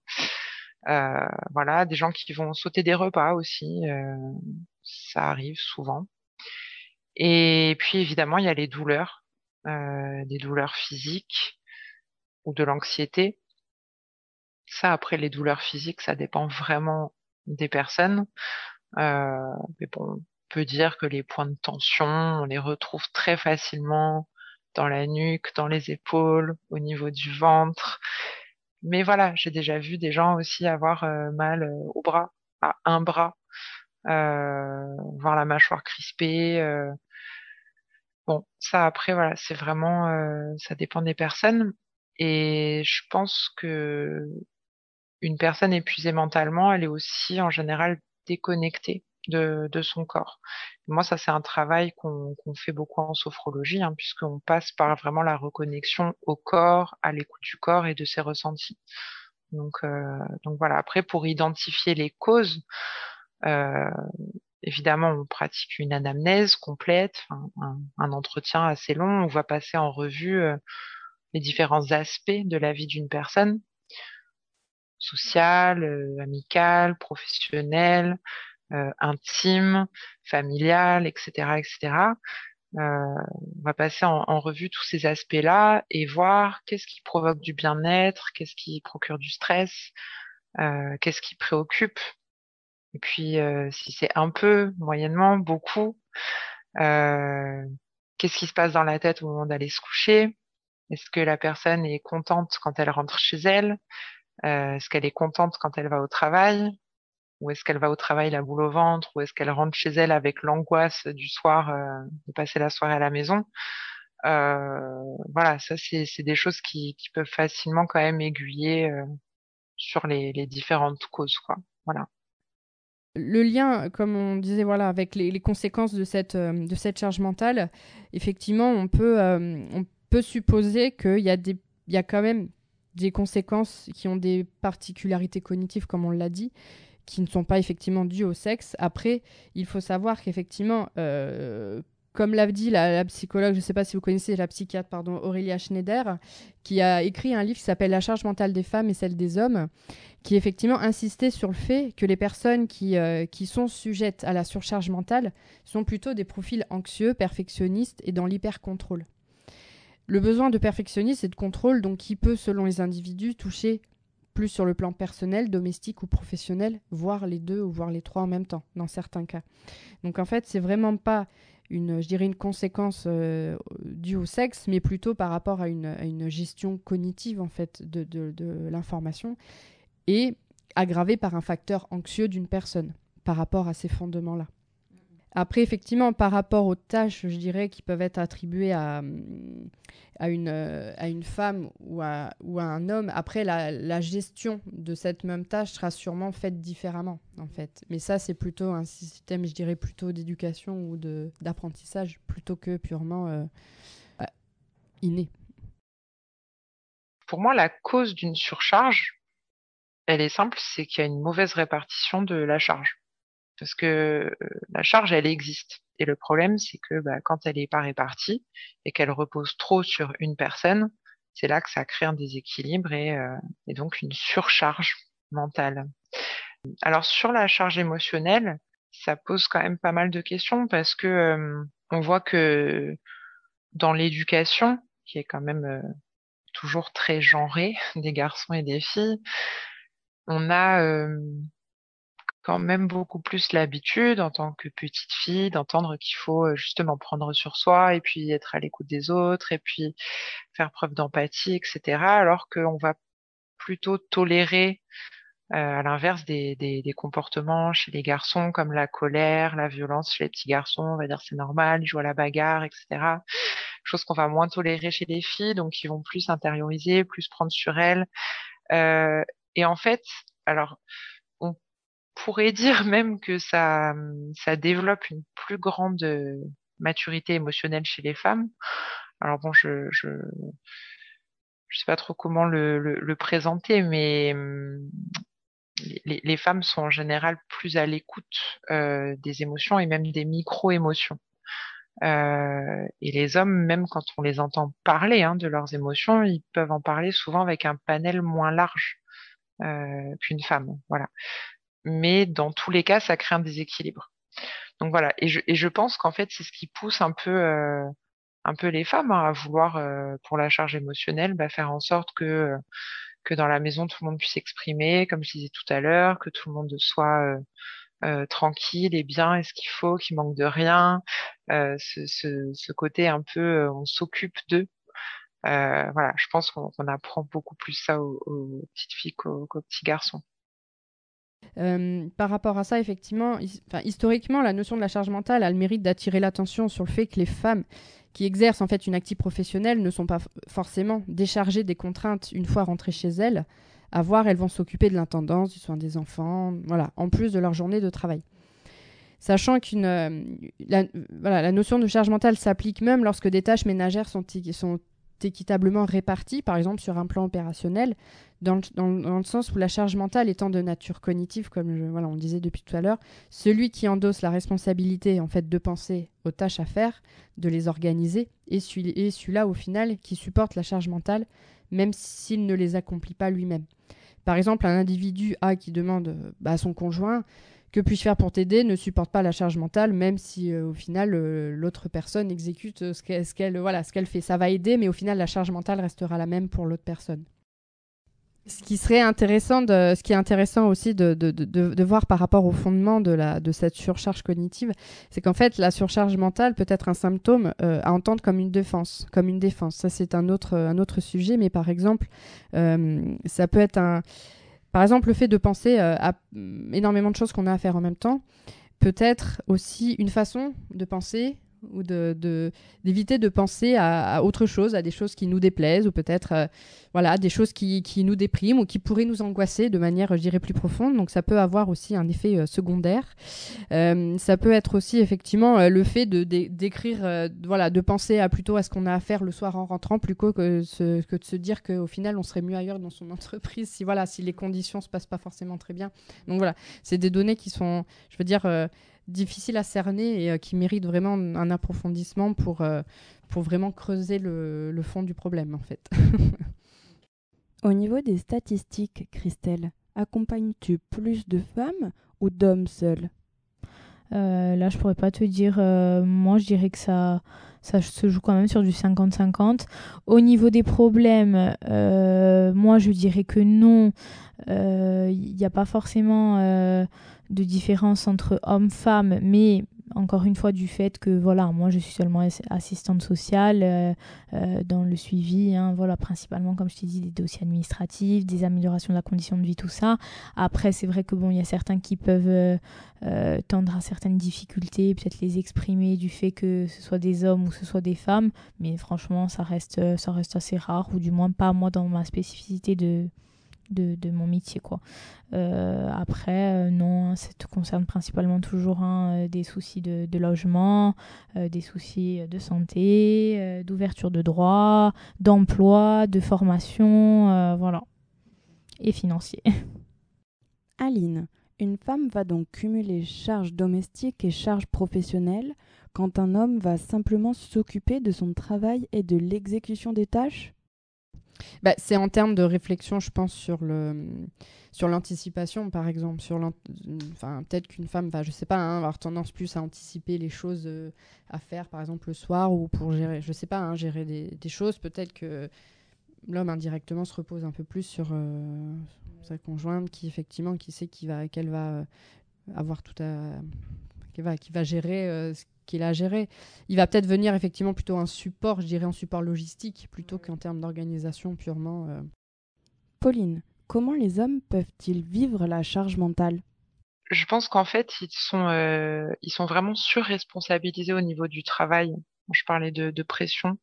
Euh, voilà, des gens qui vont sauter des repas aussi, euh, ça arrive souvent. Et puis évidemment, il y a les douleurs, des douleurs physiques ou de l'anxiété. Ça, après, les douleurs physiques, ça dépend vraiment des personnes. Euh, mais bon, on peut dire que les points de tension, on les retrouve très facilement dans la nuque, dans les épaules, au niveau du ventre. mais voilà, j'ai déjà vu des gens aussi avoir mal au bras, à un bras, voir la mâchoire crispée. Bon, ça après, voilà, c'est vraiment, ça dépend des personnes. Et je pense que une personne épuisée mentalement, elle est aussi en général déconnectée de, son corps. moi, ça c'est un travail qu'on fait beaucoup en sophrologie, hein, puisqu'on passe par vraiment la reconnexion au corps, à l'écoute du corps et de ses ressentis. Donc, euh, donc voilà. Après, pour identifier les causes, euh, évidemment, on pratique une anamnèse complète, un, un, entretien assez long. On va passer en revue euh, les différents aspects de la vie d'une personne, sociale, euh, amicale, professionnelle, euh, intime, familiale, etc., etc. Euh, on va passer en, en revue tous ces aspects-là et voir qu'est-ce qui provoque du bien-être, qu'est-ce qui procure du stress, euh, qu'est-ce qui préoccupe. Et puis, si c'est un peu, moyennement, beaucoup, qu'est-ce qui se passe dans la tête au moment d'aller se coucher? Est-ce que la personne est contente quand elle rentre chez elle? Euh, Est-ce qu'elle est contente quand elle va au travail? Ou est-ce qu'elle va au travail la boule au ventre? Ou est-ce qu'elle rentre chez elle avec l'angoisse du soir euh, de passer la soirée à la maison? Euh, Voilà, ça c'est des choses qui, peuvent facilement quand même aiguiller sur les, différentes causes, quoi. Voilà. Le lien, comme on disait, voilà, avec les, conséquences de cette, de cette charge mentale, effectivement, on peut, on peut supposer qu'il y, a des, il y a quand même des conséquences qui ont des particularités cognitives, comme on l'a dit, qui ne sont pas effectivement dues au sexe. Après, il faut savoir qu'effectivement, euh, comme l'a dit la, psychologue, je ne sais pas si vous connaissez la psychiatre, pardon, Aurélia Schneider, qui a écrit un livre qui s'appelle La charge mentale des femmes et celle des hommes, qui effectivement insistait sur le fait que les personnes qui, euh, qui sont sujettes à la surcharge mentale sont plutôt des profils anxieux, perfectionnistes et dans l'hyper-contrôle. Le besoin de perfectionnisme et de contrôle, donc, qui peut, selon les individus, toucher plus sur le plan personnel, domestique ou professionnel, voire les deux ou voire les trois en même temps, dans certains cas. Donc en fait, c'est vraiment pas une, je une conséquence euh, due au sexe, mais plutôt par rapport à une, gestion cognitive en fait de l'information et aggravée par un facteur anxieux d'une personne par rapport à ces fondements-là. Après, effectivement, par rapport aux tâches, je dirais, qui peuvent être attribuées à, à, une, à une femme ou à, ou à un homme, après, la, la, gestion de cette même tâche sera sûrement faite différemment, en fait. Mais ça, c'est plutôt un système, je dirais, plutôt d'éducation ou d'apprentissage, plutôt que purement euh, inné. Pour moi, la cause d'une surcharge, elle est simple, c'est qu'il y a une mauvaise répartition de la charge parce que la charge, elle existe. Et le problème, c'est que bah, quand elle n'est pas répartie et qu'elle repose trop sur une personne, c'est là que ça crée un déséquilibre et, euh, et, donc une surcharge mentale. Alors sur la charge émotionnelle, ça pose quand même pas mal de questions parce que euh, on voit que dans l'éducation, qui est quand même euh, toujours très genrée des garçons et des filles, on a quand même beaucoup plus l'habitude en tant que petite fille d'entendre qu'il faut justement prendre sur soi et puis être à l'écoute des autres et puis faire preuve d'empathie, etc. Alors qu'on va plutôt tolérer euh, à l'inverse des, des, des, comportements chez les garçons comme la colère, la violence chez les petits garçons, on va dire c'est normal, ils jouent à la bagarre, etc. Chose qu'on va moins tolérer chez les filles, donc ils vont plus intérioriser, plus prendre sur elles. Euh, et en fait, alors pourrait dire même que ça, ça développe une plus grande euh, maturité émotionnelle chez les femmes. Alors bon, je, je, je sais pas trop comment le, le, le présenter, mais les, les, femmes sont en général plus à l'écoute euh, des émotions et même des micro-émotions. Euh, et les hommes, même quand on les entend parler hein, de leurs émotions, ils peuvent en parler souvent avec un panel moins large euh, qu'une femme. Voilà mais dans tous les cas, ça crée un déséquilibre. Donc voilà, et je, et je pense qu'en fait, c'est ce qui pousse un peu, euh, un peu les femmes hein, à vouloir, euh, pour la charge émotionnelle, bah, faire en sorte que, que dans la maison, tout le monde puisse s'exprimer, comme je disais tout à l'heure, que tout le monde soit euh, euh tranquille et bien, et ce qu'il faut, qu'il manque de rien, euh, ce, ce, ce, côté un peu, on s'occupe d'eux. voilà, je pense qu'on apprend beaucoup plus ça aux, petites filles qu'aux petits garçons. Par rapport à ça, effectivement, historiquement, la notion de la charge mentale a le mérite d'attirer l'attention sur le fait que les femmes qui exercent en fait une activité professionnelle ne sont pas forcément déchargées des contraintes une fois rentrées chez elles. À voir, elles vont s'occuper de l'intendance, du soin des enfants, voilà, en plus de leur journée de travail. Sachant qu'une euh, la, voilà, la notion de charge mentale s'applique même lorsque des tâches ménagères sont, sont équitablement réparties, par exemple sur un plan opérationnel, dans le, sens où la charge mentale étant de nature cognitive, comme on le disait depuis tout à l'heure, celui qui endosse la responsabilité en fait de penser aux tâches à faire, de les organiser, et celui-là au final qui supporte la charge mentale, même s'il ne les accomplit pas lui-même. Par exemple, un individu A qui demande bah, à son conjoint que puis-je faire pour t'aider ne supporte pas la charge mentale, même si euh, au final euh, l'autre personne exécute euh, ce qu'elle voilà, ce qu'elle fait. Ça va aider, mais au final la charge mentale restera la même pour l'autre personne. Ce qui serait intéressant, de, ce qui est intéressant aussi de, voir par rapport au fondement de, cette surcharge cognitive, c'est qu'en fait la surcharge mentale peut être un symptôme à entendre comme une défense, comme une défense. Ça c'est un autre, sujet, mais par exemple, ça peut être un par exemple, le fait de penser euh, à énormément de choses qu'on a à faire en même temps peut être aussi une façon de penser ou d'éviter de, penser à, autre chose, à des choses qui nous déplaisent ou peut-être euh, voilà des choses qui, qui, nous dépriment ou qui pourraient nous angoisser de manière, je dirais, plus profonde. Donc ça peut avoir aussi un effet euh, secondaire. Euh, ça peut être aussi effectivement le fait de d'écrire, voilà, de penser à plutôt à ce qu'on a à faire le soir en rentrant, plutôt que, ce, que de se dire qu'au final on serait mieux ailleurs dans son entreprise si voilà si les conditions se passent pas forcément très bien. Donc voilà, c'est des données qui sont, je veux dire difficile à cerner et euh, qui mérite vraiment un approfondissement pour, euh, pour vraiment creuser le, le, fond du problème en fait. Au niveau des statistiques, Christelle, accompagnes-tu plus de femmes ou d'hommes seuls? Euh, Là, je pourrais pas te dire. moi, je dirais que ça, ça se joue quand même sur du 50-50. Au niveau des problèmes, moi, je dirais que non. Il n'y a pas forcément de différence entre hommes-femmes, mais encore une fois du fait que voilà moi je suis seulement assistante sociale euh, euh, dans le suivi hein, voilà principalement comme je t'ai dit des dossiers administratifs des améliorations de la condition de vie tout ça. Après c'est vrai que bon il y a certains qui peuvent euh, tendre à certaines difficultés peut-être les exprimer du fait que ce soit des hommes ou ce soit des femmes mais franchement ça reste ça reste assez rare ou du moins pas moi dans ma spécificité de de, mon métier. Quoi. Euh, après, euh, non, ça te concerne principalement toujours hein, euh, des soucis de, logement, des soucis de santé, d'ouverture de droit, d'emploi, de formation, voilà, et financier. Aline, une femme va donc cumuler charges domestiques et charges professionnelles quand un homme va simplement s'occuper de son travail et de l'exécution des tâches? Bah, c'est en termes de réflexion, je pense, sur le sur l'anticipation, par exemple. Sur enfin, peut-être qu'une femme va, je sais pas, hein, avoir tendance plus à anticiper les choses euh, à faire, par exemple, le soir ou pour gérer, je sais pas, hein, gérer des, choses. Peut-être que l'homme indirectement se repose un peu plus sur euh, sa conjointe qui, effectivement, qui sait qu'elle va, va avoir tout à qui va, qui va gérer euh, qu'il a à gérer. Il va peut-être venir effectivement plutôt un support, je dirais un support logistique, plutôt qu'en termes d'organisation purement. Euh. Pauline, comment les hommes peuvent-ils vivre la charge mentale? Je pense qu'en fait, ils sont, euh, ils sont vraiment surresponsabilisés au niveau du travail. Je parlais de, de pression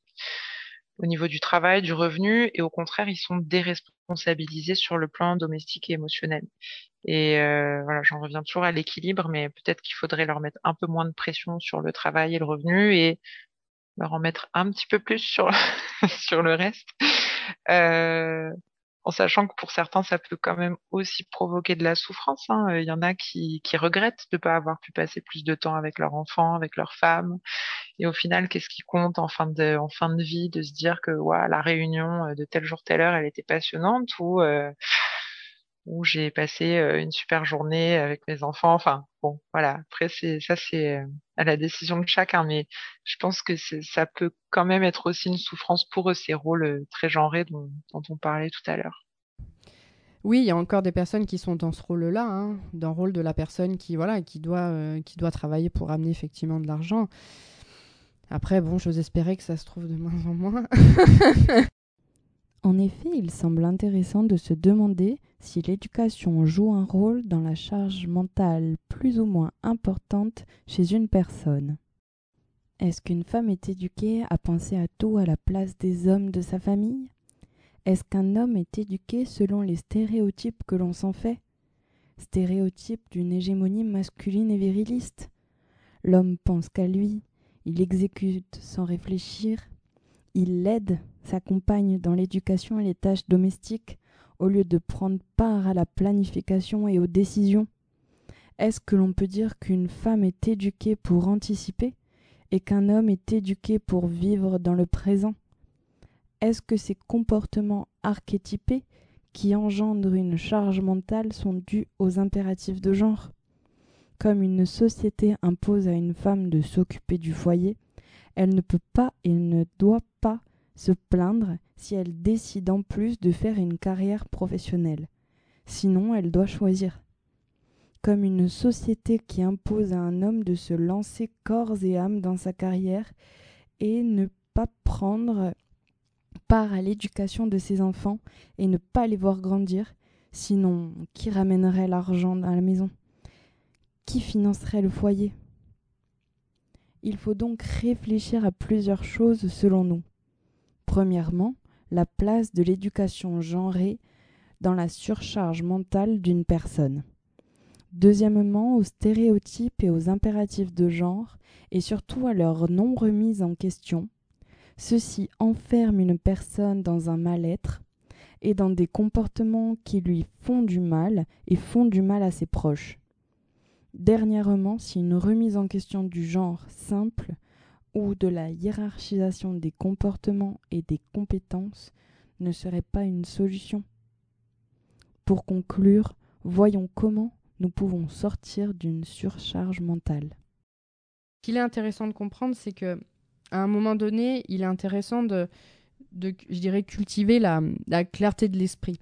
au niveau du travail, du revenu, et au contraire, ils sont déresponsabilisés sur le plan domestique et émotionnel. Et euh, voilà, j'en reviens toujours à l'équilibre, mais peut-être qu'il faudrait leur mettre un peu moins de pression sur le travail et le revenu et leur en mettre un petit peu plus sur, sur le reste. Euh, en sachant que pour certains, ça peut quand même aussi provoquer de la souffrance. Hein. Il y en a qui, qui regrettent de ne pas avoir pu passer plus de temps avec leur enfant, avec leur femme. Et au final, qu'est-ce qui compte en fin de, en fin de vie de se dire que ouais, la réunion de tel jour, telle heure, elle était passionnante ou euh, où j'ai passé une super journée avec mes enfants. Enfin, bon, voilà. Après, c'est ça, c'est à la décision de chacun, mais je pense que ça peut quand même être aussi une souffrance pour eux, ces rôles très genrés dont, on parlait tout à l'heure. Oui, il y a encore des personnes qui sont dans ce rôle-là, hein, dans le rôle de la personne qui voilà, qui doit, qui doit travailler pour amener effectivement de l'argent. Après, bon, j'ose espérer que ça se trouve de moins en moins. en effet, il semble intéressant de se demander si l'éducation joue un rôle dans la charge mentale plus ou moins importante chez une personne. Est-ce qu'une femme est éduquée à penser à tout à la place des hommes de sa famille? Est-ce qu'un homme est éduqué selon les stéréotypes que l'on s'en fait? Stéréotypes d'une hégémonie masculine et viriliste. L'homme pense qu'à lui, il exécute sans réfléchir, il aide sa compagne dans l'éducation et les tâches domestiques au lieu de prendre part à la planification et aux décisions. Est-ce que l'on peut dire qu'une femme est éduquée pour anticiper et qu'un homme est éduqué pour vivre dans le présent? Est-ce que ces comportements archétypés qui engendrent une charge mentale sont dus aux impératifs de genre? Comme une société impose à une femme de s'occuper du foyer, elle ne peut pas et ne doit pas se plaindre si elle décide en plus de faire une carrière professionnelle. Sinon, elle doit choisir comme une société qui impose à un homme de se lancer corps et âme dans sa carrière et ne pas prendre part à l'éducation de ses enfants et ne pas les voir grandir, sinon qui ramènerait l'argent dans la maison? Qui financerait le foyer? Il faut donc réfléchir à plusieurs choses selon nous. Premièrement, la place de l'éducation genrée dans la surcharge mentale d'une personne. Deuxièmement, aux stéréotypes et aux impératifs de genre, et surtout à leur non remise en question. Ceci enferme une personne dans un mal-être et dans des comportements qui lui font du mal et font du mal à ses proches. Dernièrement, si une remise en question du genre simple ou de la hiérarchisation des comportements et des compétences ne serait pas une solution. Pour conclure, voyons comment nous pouvons sortir d'une surcharge mentale. Ce qu'il est intéressant de comprendre, c'est que à un moment donné, il est intéressant de, je dirais, cultiver la, la clarté de l'esprit,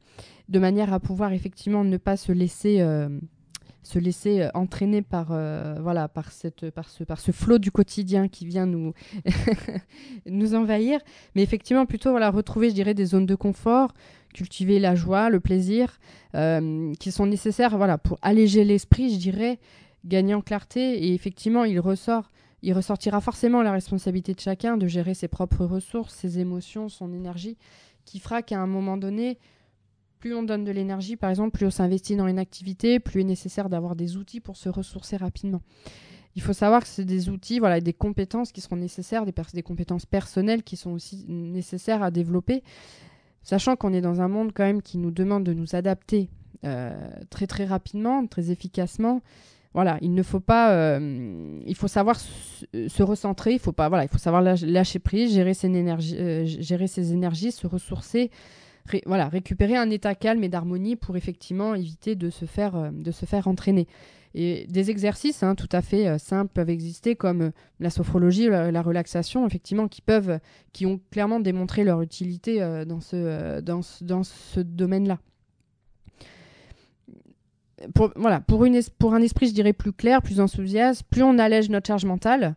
de manière à pouvoir effectivement ne pas se laisser, euh, se laisser euh, entraîner par, euh, voilà, par, cette, par, ce, par ce flot du quotidien qui vient nous, nous envahir, mais effectivement plutôt voilà, retrouver, je dirais, des zones de confort, cultiver la joie, le plaisir, euh, qui sont nécessaires voilà, pour alléger l'esprit, je dirais, gagner en clarté. Et effectivement, il ressort, il ressortira forcément la responsabilité de chacun de gérer ses propres ressources, ses émotions, son énergie, qui fera qu'à un moment donné, plus on donne de l'énergie, par exemple, plus on s'investit dans une activité, plus il est nécessaire d'avoir des outils pour se ressourcer rapidement. Il faut savoir que c'est des outils, voilà, des compétences qui seront nécessaires, des, compétences personnelles qui sont aussi nécessaires à développer sachant qu'on est dans un monde quand même qui nous demande de nous adapter euh, très très rapidement, très efficacement. Voilà, il ne faut pas, euh, il faut savoir se, recentrer, il faut pas, voilà, il faut savoir lâcher prise, gérer ses euh, gérer ses énergies, se ressourcer, voilà, récupérer un état calme et d'harmonie pour effectivement éviter de se faire, faire entraîner. Et des exercices hein, tout à fait euh, simples peuvent exister comme euh, la sophrologie, la, relaxation, effectivement, qui peuvent, qui ont clairement démontré leur utilité euh, dans ce, domaine-là. Pour un esprit, je dirais, plus clair, plus enthousiaste, plus on allège notre charge mentale,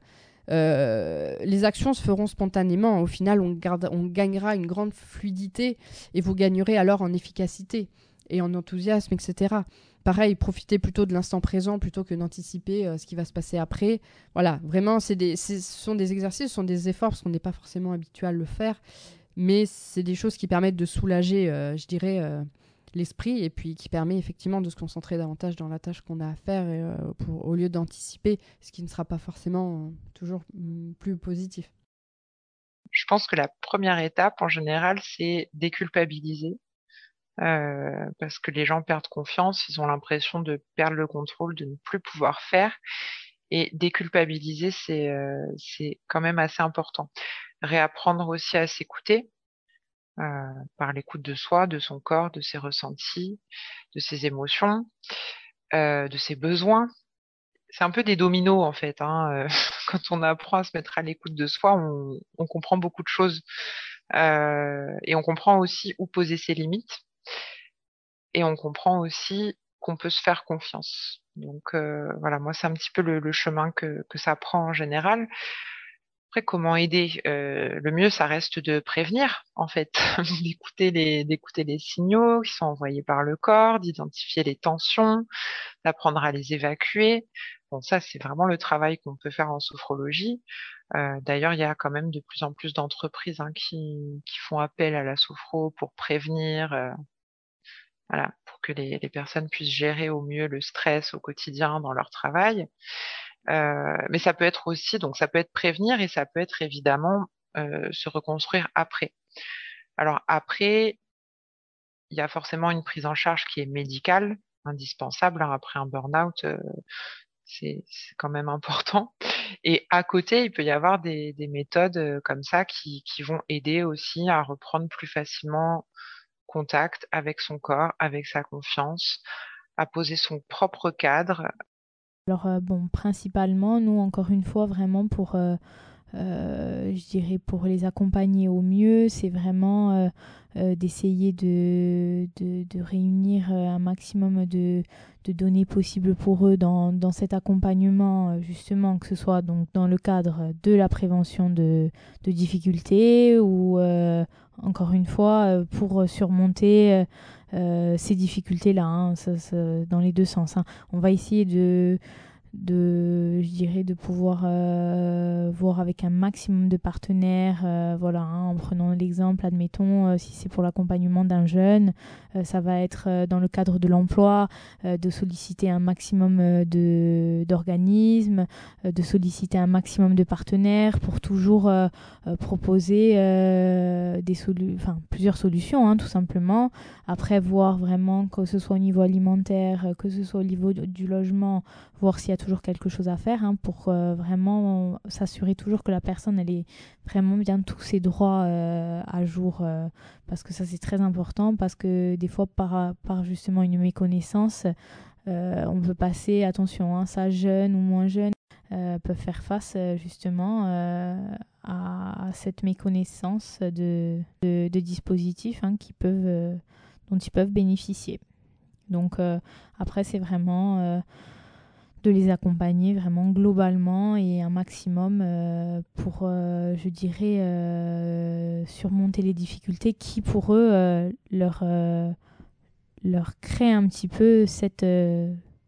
les actions se feront spontanément. Au final, on, garde, on gagnera une grande fluidité et vous gagnerez alors en efficacité et en enthousiasme, etc pareil, profiter plutôt de l'instant présent plutôt que d'anticiper euh, ce qui va se passer après. Voilà, vraiment, ce sont des exercices, ce sont des efforts parce qu'on n'est pas forcément habitué à le faire, mais c'est des choses qui permettent de soulager, euh, je dirais, euh, l'esprit et puis qui permet effectivement de se concentrer davantage dans la tâche qu'on a à faire pour, au lieu d'anticiper ce qui ne sera pas forcément toujours mm, plus positif. Je pense que la première étape en général, c'est déculpabiliser euh, parce que les gens perdent confiance, ils ont l'impression de perdre le contrôle, de ne plus pouvoir faire. Et déculpabiliser, c'est euh, quand même assez important. Réapprendre aussi à s'écouter euh, par l'écoute de soi, de son corps, de ses ressentis, de ses émotions, euh, de ses besoins. C'est un peu des dominos en fait. Hein. Quand on apprend à se mettre à l'écoute de soi, on, comprend beaucoup de choses. Euh, et on comprend aussi où poser ses limites et on comprend aussi qu'on peut se faire confiance. Donc euh, voilà, moi c'est un petit peu le, chemin que, que, ça prend en général. Après, comment aider? Euh, Le mieux, ça reste de prévenir, en fait, d'écouter les, signaux qui sont envoyés par le corps, d'identifier les tensions, d'apprendre à les évacuer. Bon, ça, c'est vraiment le travail qu'on peut faire en sophrologie. Euh, d'ailleurs, il y a quand même de plus en plus d'entreprises hein, qui, font appel à la sophro pour prévenir, euh, pour que les, personnes puissent gérer au mieux le stress au quotidien dans leur travail. Euh, mais ça peut être aussi, donc ça peut être prévenir et ça peut être évidemment euh, se reconstruire après. Alors après, il y a forcément une prise en charge qui est médicale, indispensable. Hein, après un burn-out, euh, c'est quand même important. Et à côté, il peut y avoir des, des méthodes euh, comme ça qui, qui vont aider aussi à reprendre plus facilement contact avec son corps, avec sa confiance, à poser son propre cadre, alors euh, bon, principalement, nous, encore une fois, vraiment pour, euh, euh, je dirais, pour les accompagner au mieux, c'est vraiment d'essayer de, de, réunir un maximum de, de, données possibles pour eux dans, dans, cet accompagnement, justement, que ce soit donc dans le cadre de la prévention de, difficultés ou, encore une fois, pour surmonter ces difficultés-là, hein, dans les deux sens. Hein. On va essayer de, de je dirais de pouvoir euh, voir avec un maximum de partenaires euh, voilà hein, en prenant l'exemple admettons euh, si c'est pour l'accompagnement d'un jeune ça va être dans le cadre de l'emploi de solliciter un maximum de d'organismes de solliciter un maximum de partenaires pour toujours proposer des plusieurs solutions hein, tout simplement. Après voir vraiment que ce soit au niveau alimentaire que ce soit au niveau du logement voir s'il y a toujours quelque chose à faire hein, pour euh, vraiment s'assurer toujours que la personne elle est vraiment bien tous ses droits euh, à jour euh, parce que ça c'est très important parce que des fois par, par justement une méconnaissance on peut passer attention hein, ça jeune ou moins jeune peuvent faire face justement à, cette méconnaissance de, de, dispositifs hein, qui peuvent, dont ils peuvent bénéficier. Donc après c'est vraiment de les accompagner vraiment globalement et un maximum euh, pour, euh, je dirais, euh, surmonter les difficultés qui, pour eux, leur, leur créent un petit peu cette,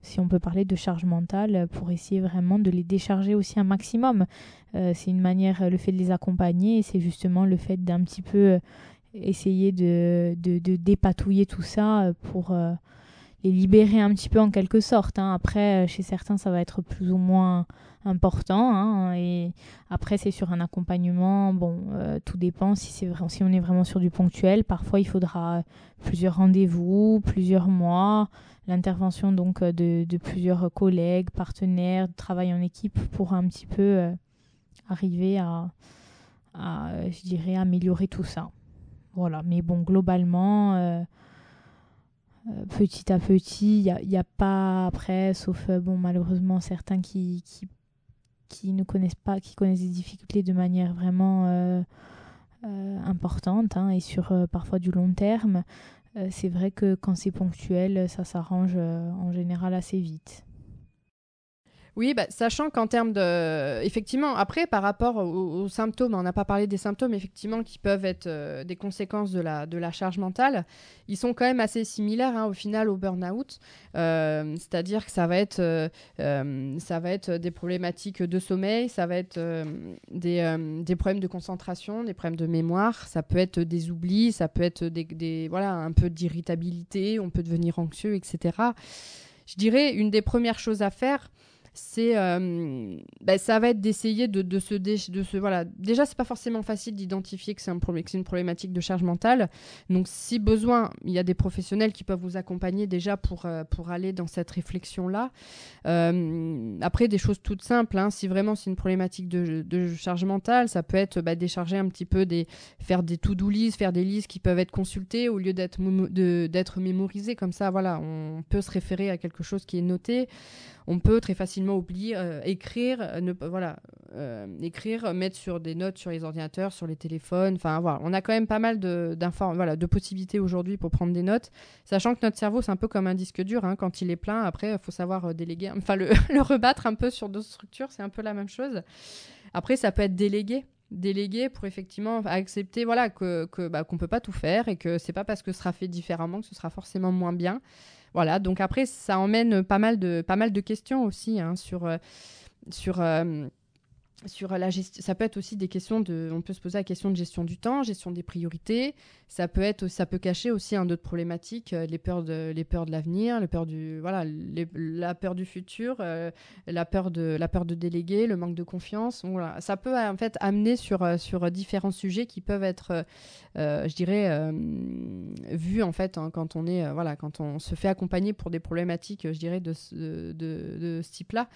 si on peut parler de charge mentale, pour essayer vraiment de les décharger aussi un maximum. c'est une manière, le fait de les accompagner, c'est justement le fait d'un petit peu essayer de, de, de, dépatouiller tout ça pour libérer un petit peu en quelque sorte. Hein. Après, euh, chez certains, ça va être plus ou moins important. Hein. Et après, c'est sur un accompagnement. Bon, euh, tout dépend si, c'est vrai, si on est vraiment sur du ponctuel. Parfois, il faudra plusieurs rendez-vous, plusieurs mois, l'intervention donc euh, de, plusieurs collègues, partenaires, travail en équipe pour un petit peu arriver à, je dirais, améliorer tout ça. Voilà. Mais bon, globalement euh, petit à petit, il n'y a, a, pas après, sauf euh, bon malheureusement certains qui, ne connaissent pas, qui connaissent des difficultés de manière vraiment euh, importante hein, et sur parfois du long terme. c'est vrai que quand c'est ponctuel, ça s'arrange en général assez vite. Oui, bah, sachant qu'en termes de. Effectivement, après, par rapport aux, symptômes, on n'a pas parlé des symptômes, effectivement, qui peuvent être euh, des conséquences de la, de la charge mentale, ils sont quand même assez similaires, hein, au final, au burn-out. Euh, c'est-à-dire que ça va, être, euh, ça va être des problématiques de sommeil, ça va être des, des, problèmes de concentration, des problèmes de mémoire, ça peut être des oublis, ça peut être des, voilà, un peu d'irritabilité, on peut devenir anxieux, etc. Je dirais, une des premières choses à faire, c'est euh, bah, ça va être d'essayer de, de, se de se voilà. Déjà c'est pas forcément facile d'identifier que c'est un problème c'est une problématique de charge mentale. Donc si besoin il y a des professionnels qui peuvent vous accompagner déjà pour euh, pour aller dans cette réflexion là euh, après des choses toutes simples hein, si vraiment c'est une problématique de, de, charge mentale ça peut être bah, décharger un petit peu des faire des to-do list faire des listes qui peuvent être consultées au lieu d'être d'être mémorisées comme ça. Voilà on peut se référer à quelque chose qui est noté on peut très facilement oublier, euh, écrire, euh, ne, voilà, euh, écrire, mettre sur des notes sur les ordinateurs, sur les téléphones. Enfin, voilà, on a quand même pas mal de, voilà, de possibilités aujourd'hui pour prendre des notes, sachant que notre cerveau, c'est un peu comme un disque dur. Hein, quand il est plein, après, il faut savoir déléguer, enfin, le, le, rebattre un peu sur d'autres structures, c'est un peu la même chose. Après, ça peut être délégué délégué pour effectivement accepter voilà que, bah, qu'on peut pas tout faire et que c'est pas parce que ce sera fait différemment que ce sera forcément moins bien voilà donc après ça emmène pas mal de pas mal de questions aussi hein, sur euh, euh, sur la ça peut être aussi des questions de, on peut se poser la question de gestion du temps, gestion des priorités. Ça peut être, ça peut cacher aussi un d'autres problématiques, euh, les peurs de, les peurs de l'avenir, les peurs du, voilà, la peur du futur, euh, la peur de, la peur de déléguer, le manque de confiance. Voilà, ça peut en fait amener sur euh, sur différents sujets qui peuvent être, je dirais, vus en fait hein, quand on est, voilà, quand on se fait accompagner pour des problématiques, je dirais de, de ce type-là.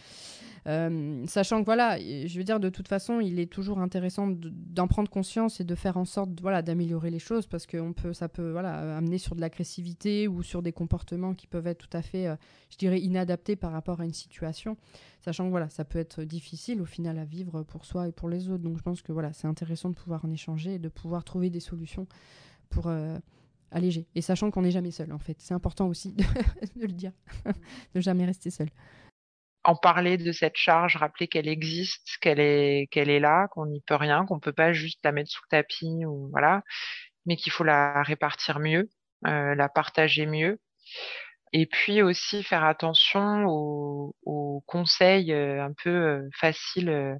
sachant que voilà, je veux dire de toute façon, il est toujours intéressant d'en prendre conscience et de faire en sorte voilà, d'améliorer les choses parce que peut, ça peut voilà, amener sur de l'agressivité ou sur des comportements qui peuvent être tout à fait, euh, je dirais, inadaptés par rapport à une situation. Sachant que voilà, ça peut être difficile au final à vivre pour soi et pour les autres. Donc je pense que voilà, c'est intéressant de pouvoir en échanger et de pouvoir trouver des solutions pour euh, alléger. Et sachant qu'on n'est jamais seul en fait. C'est important aussi de, de le dire, de jamais rester seul en parler de cette charge, rappeler qu'elle existe, qu'elle est, qu'elle est là, qu'on n'y peut rien, qu'on peut pas juste la mettre sous le tapis ou voilà, mais qu'il faut la répartir mieux, euh, la partager mieux. Et puis aussi faire attention aux, aux conseils euh, un peu euh, faciles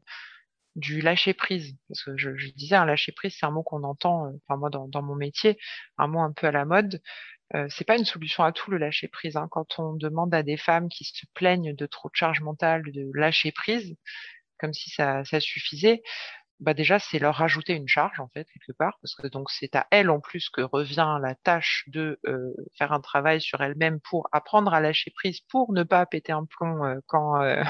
du lâcher prise. Parce que je, disais, un lâcher prise, c'est un mot qu'on entend, enfin moi dans, mon métier, un mot un peu à la mode. Euh, c'est pas une solution à tout le lâcher prise. Hein. Quand on demande à des femmes qui se plaignent de trop de charge mentale de lâcher prise, comme si ça, ça suffisait, bah déjà c'est leur rajouter une charge en fait quelque part, parce que donc c'est à elles en plus que revient la tâche de euh, faire un travail sur elles-mêmes pour apprendre à lâcher prise, pour ne pas péter un plomb euh, quand euh,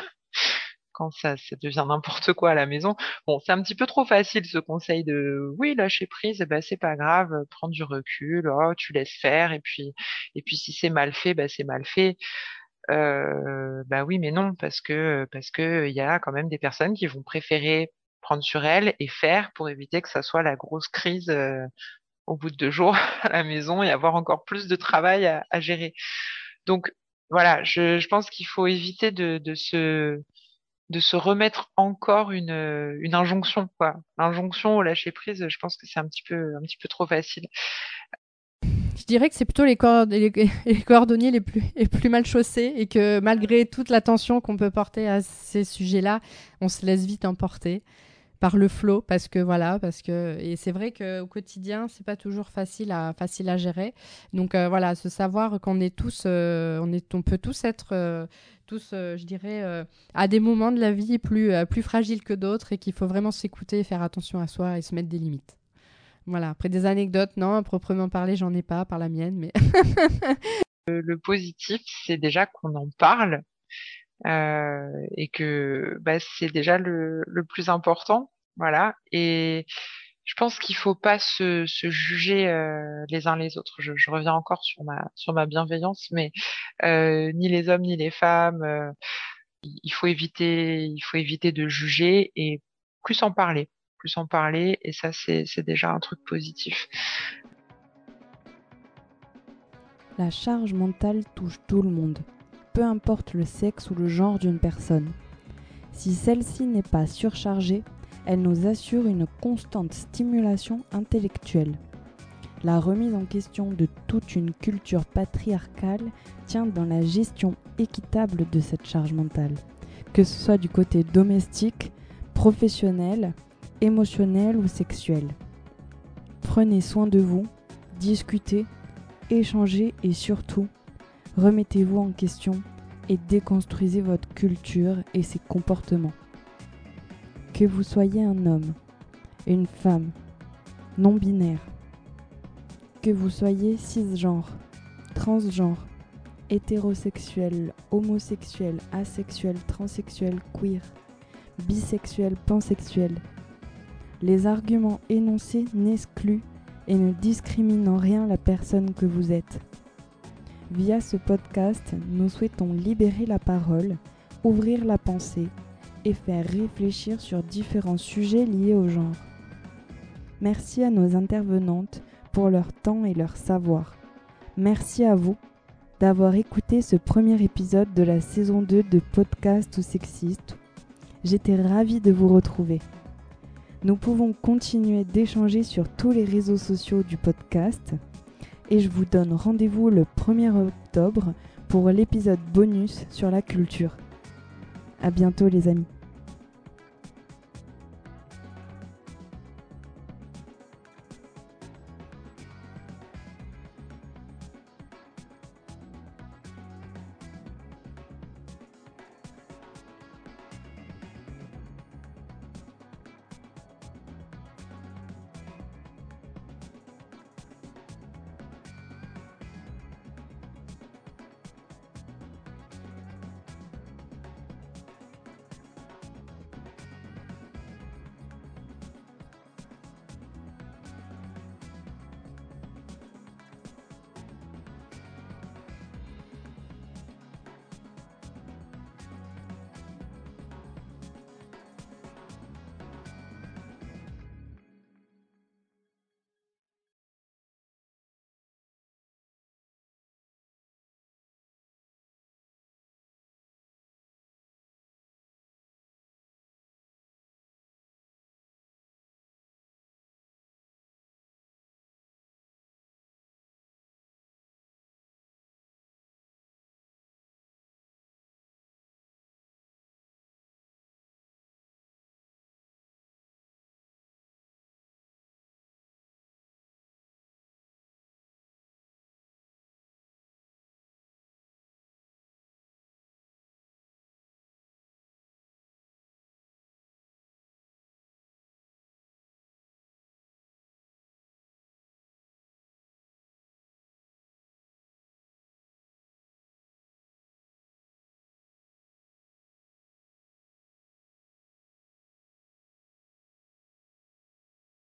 quand ça, ça devient n'importe quoi à la maison. Bon, c'est un petit peu trop facile ce conseil de oui, lâcher prise, bah c'est pas grave, prends du recul, oh, tu laisses faire et puis et puis si c'est mal fait, bah c'est mal fait. Euh, bah oui, mais non, parce que parce que il y a quand même des personnes qui vont préférer prendre sur elles et faire pour éviter que ça soit la grosse crise euh, au bout de deux jours à la maison et avoir encore plus de travail à, à gérer. Donc voilà, je, je pense qu'il faut éviter de, de se de se remettre encore une, injonction, quoi. L'injonction au lâcher prise, je pense que c'est un petit peu, un petit peu trop facile. Je dirais que c'est plutôt les, coordonniers les plus, les plus mal chaussés et que malgré toute l'attention qu'on peut porter à ces sujets-là, on se laisse vite emporter par le flot parce que voilà parce que et c'est vrai qu'au quotidien c'est pas toujours facile à facile à gérer donc euh, voilà se savoir qu'on est tous euh, on est on peut tous être euh, tous, je dirais, à des moments de la vie plus, plus fragiles que d'autres et qu'il faut vraiment s'écouter, faire attention à soi et se mettre des limites. Voilà, après des anecdotes, non, proprement parler, j'en ai pas par la mienne, mais. le positif, c'est déjà qu'on en parle et que bah, c'est déjà le, plus important. Voilà. Et je pense qu'il faut pas se, juger euh, les uns les autres. Je, reviens encore sur ma bienveillance, mais euh, ni les hommes ni les femmes, euh, il faut éviter il faut éviter de juger et plus en parler, plus en parler, et ça c'est déjà un truc positif. La charge mentale touche tout le monde, peu importe le sexe ou le genre d'une personne. Si celle-ci n'est pas surchargée, elle nous assure une constante stimulation intellectuelle. La remise en question de toute une culture patriarcale tient dans la gestion équitable de cette charge mentale, que ce soit du côté domestique, professionnel, émotionnel ou sexuel. Prenez soin de vous, discutez, échangez et surtout, remettez-vous en question et déconstruisez votre culture et ses comportements. Que vous soyez un homme, une femme, non-binaire, que vous soyez cisgenre, transgenre, hétérosexuel, homosexuel, asexuel, transsexuel, queer, bisexuel, pansexuel. Les arguments énoncés n'excluent et ne discriminent en rien la personne que vous êtes. Via ce podcast, nous souhaitons libérer la parole, ouvrir la pensée et faire réfléchir sur différents sujets liés au genre. Merci à nos intervenantes pour leur temps et leur savoir. Merci à vous d'avoir écouté ce premier épisode de la saison 2 de Podcast ou Sexiste. J'étais ravie de vous retrouver. Nous pouvons continuer d'échanger sur tous les réseaux sociaux du podcast et je vous donne rendez-vous le 1er octobre pour l'épisode bonus sur la culture. À bientôt les amis.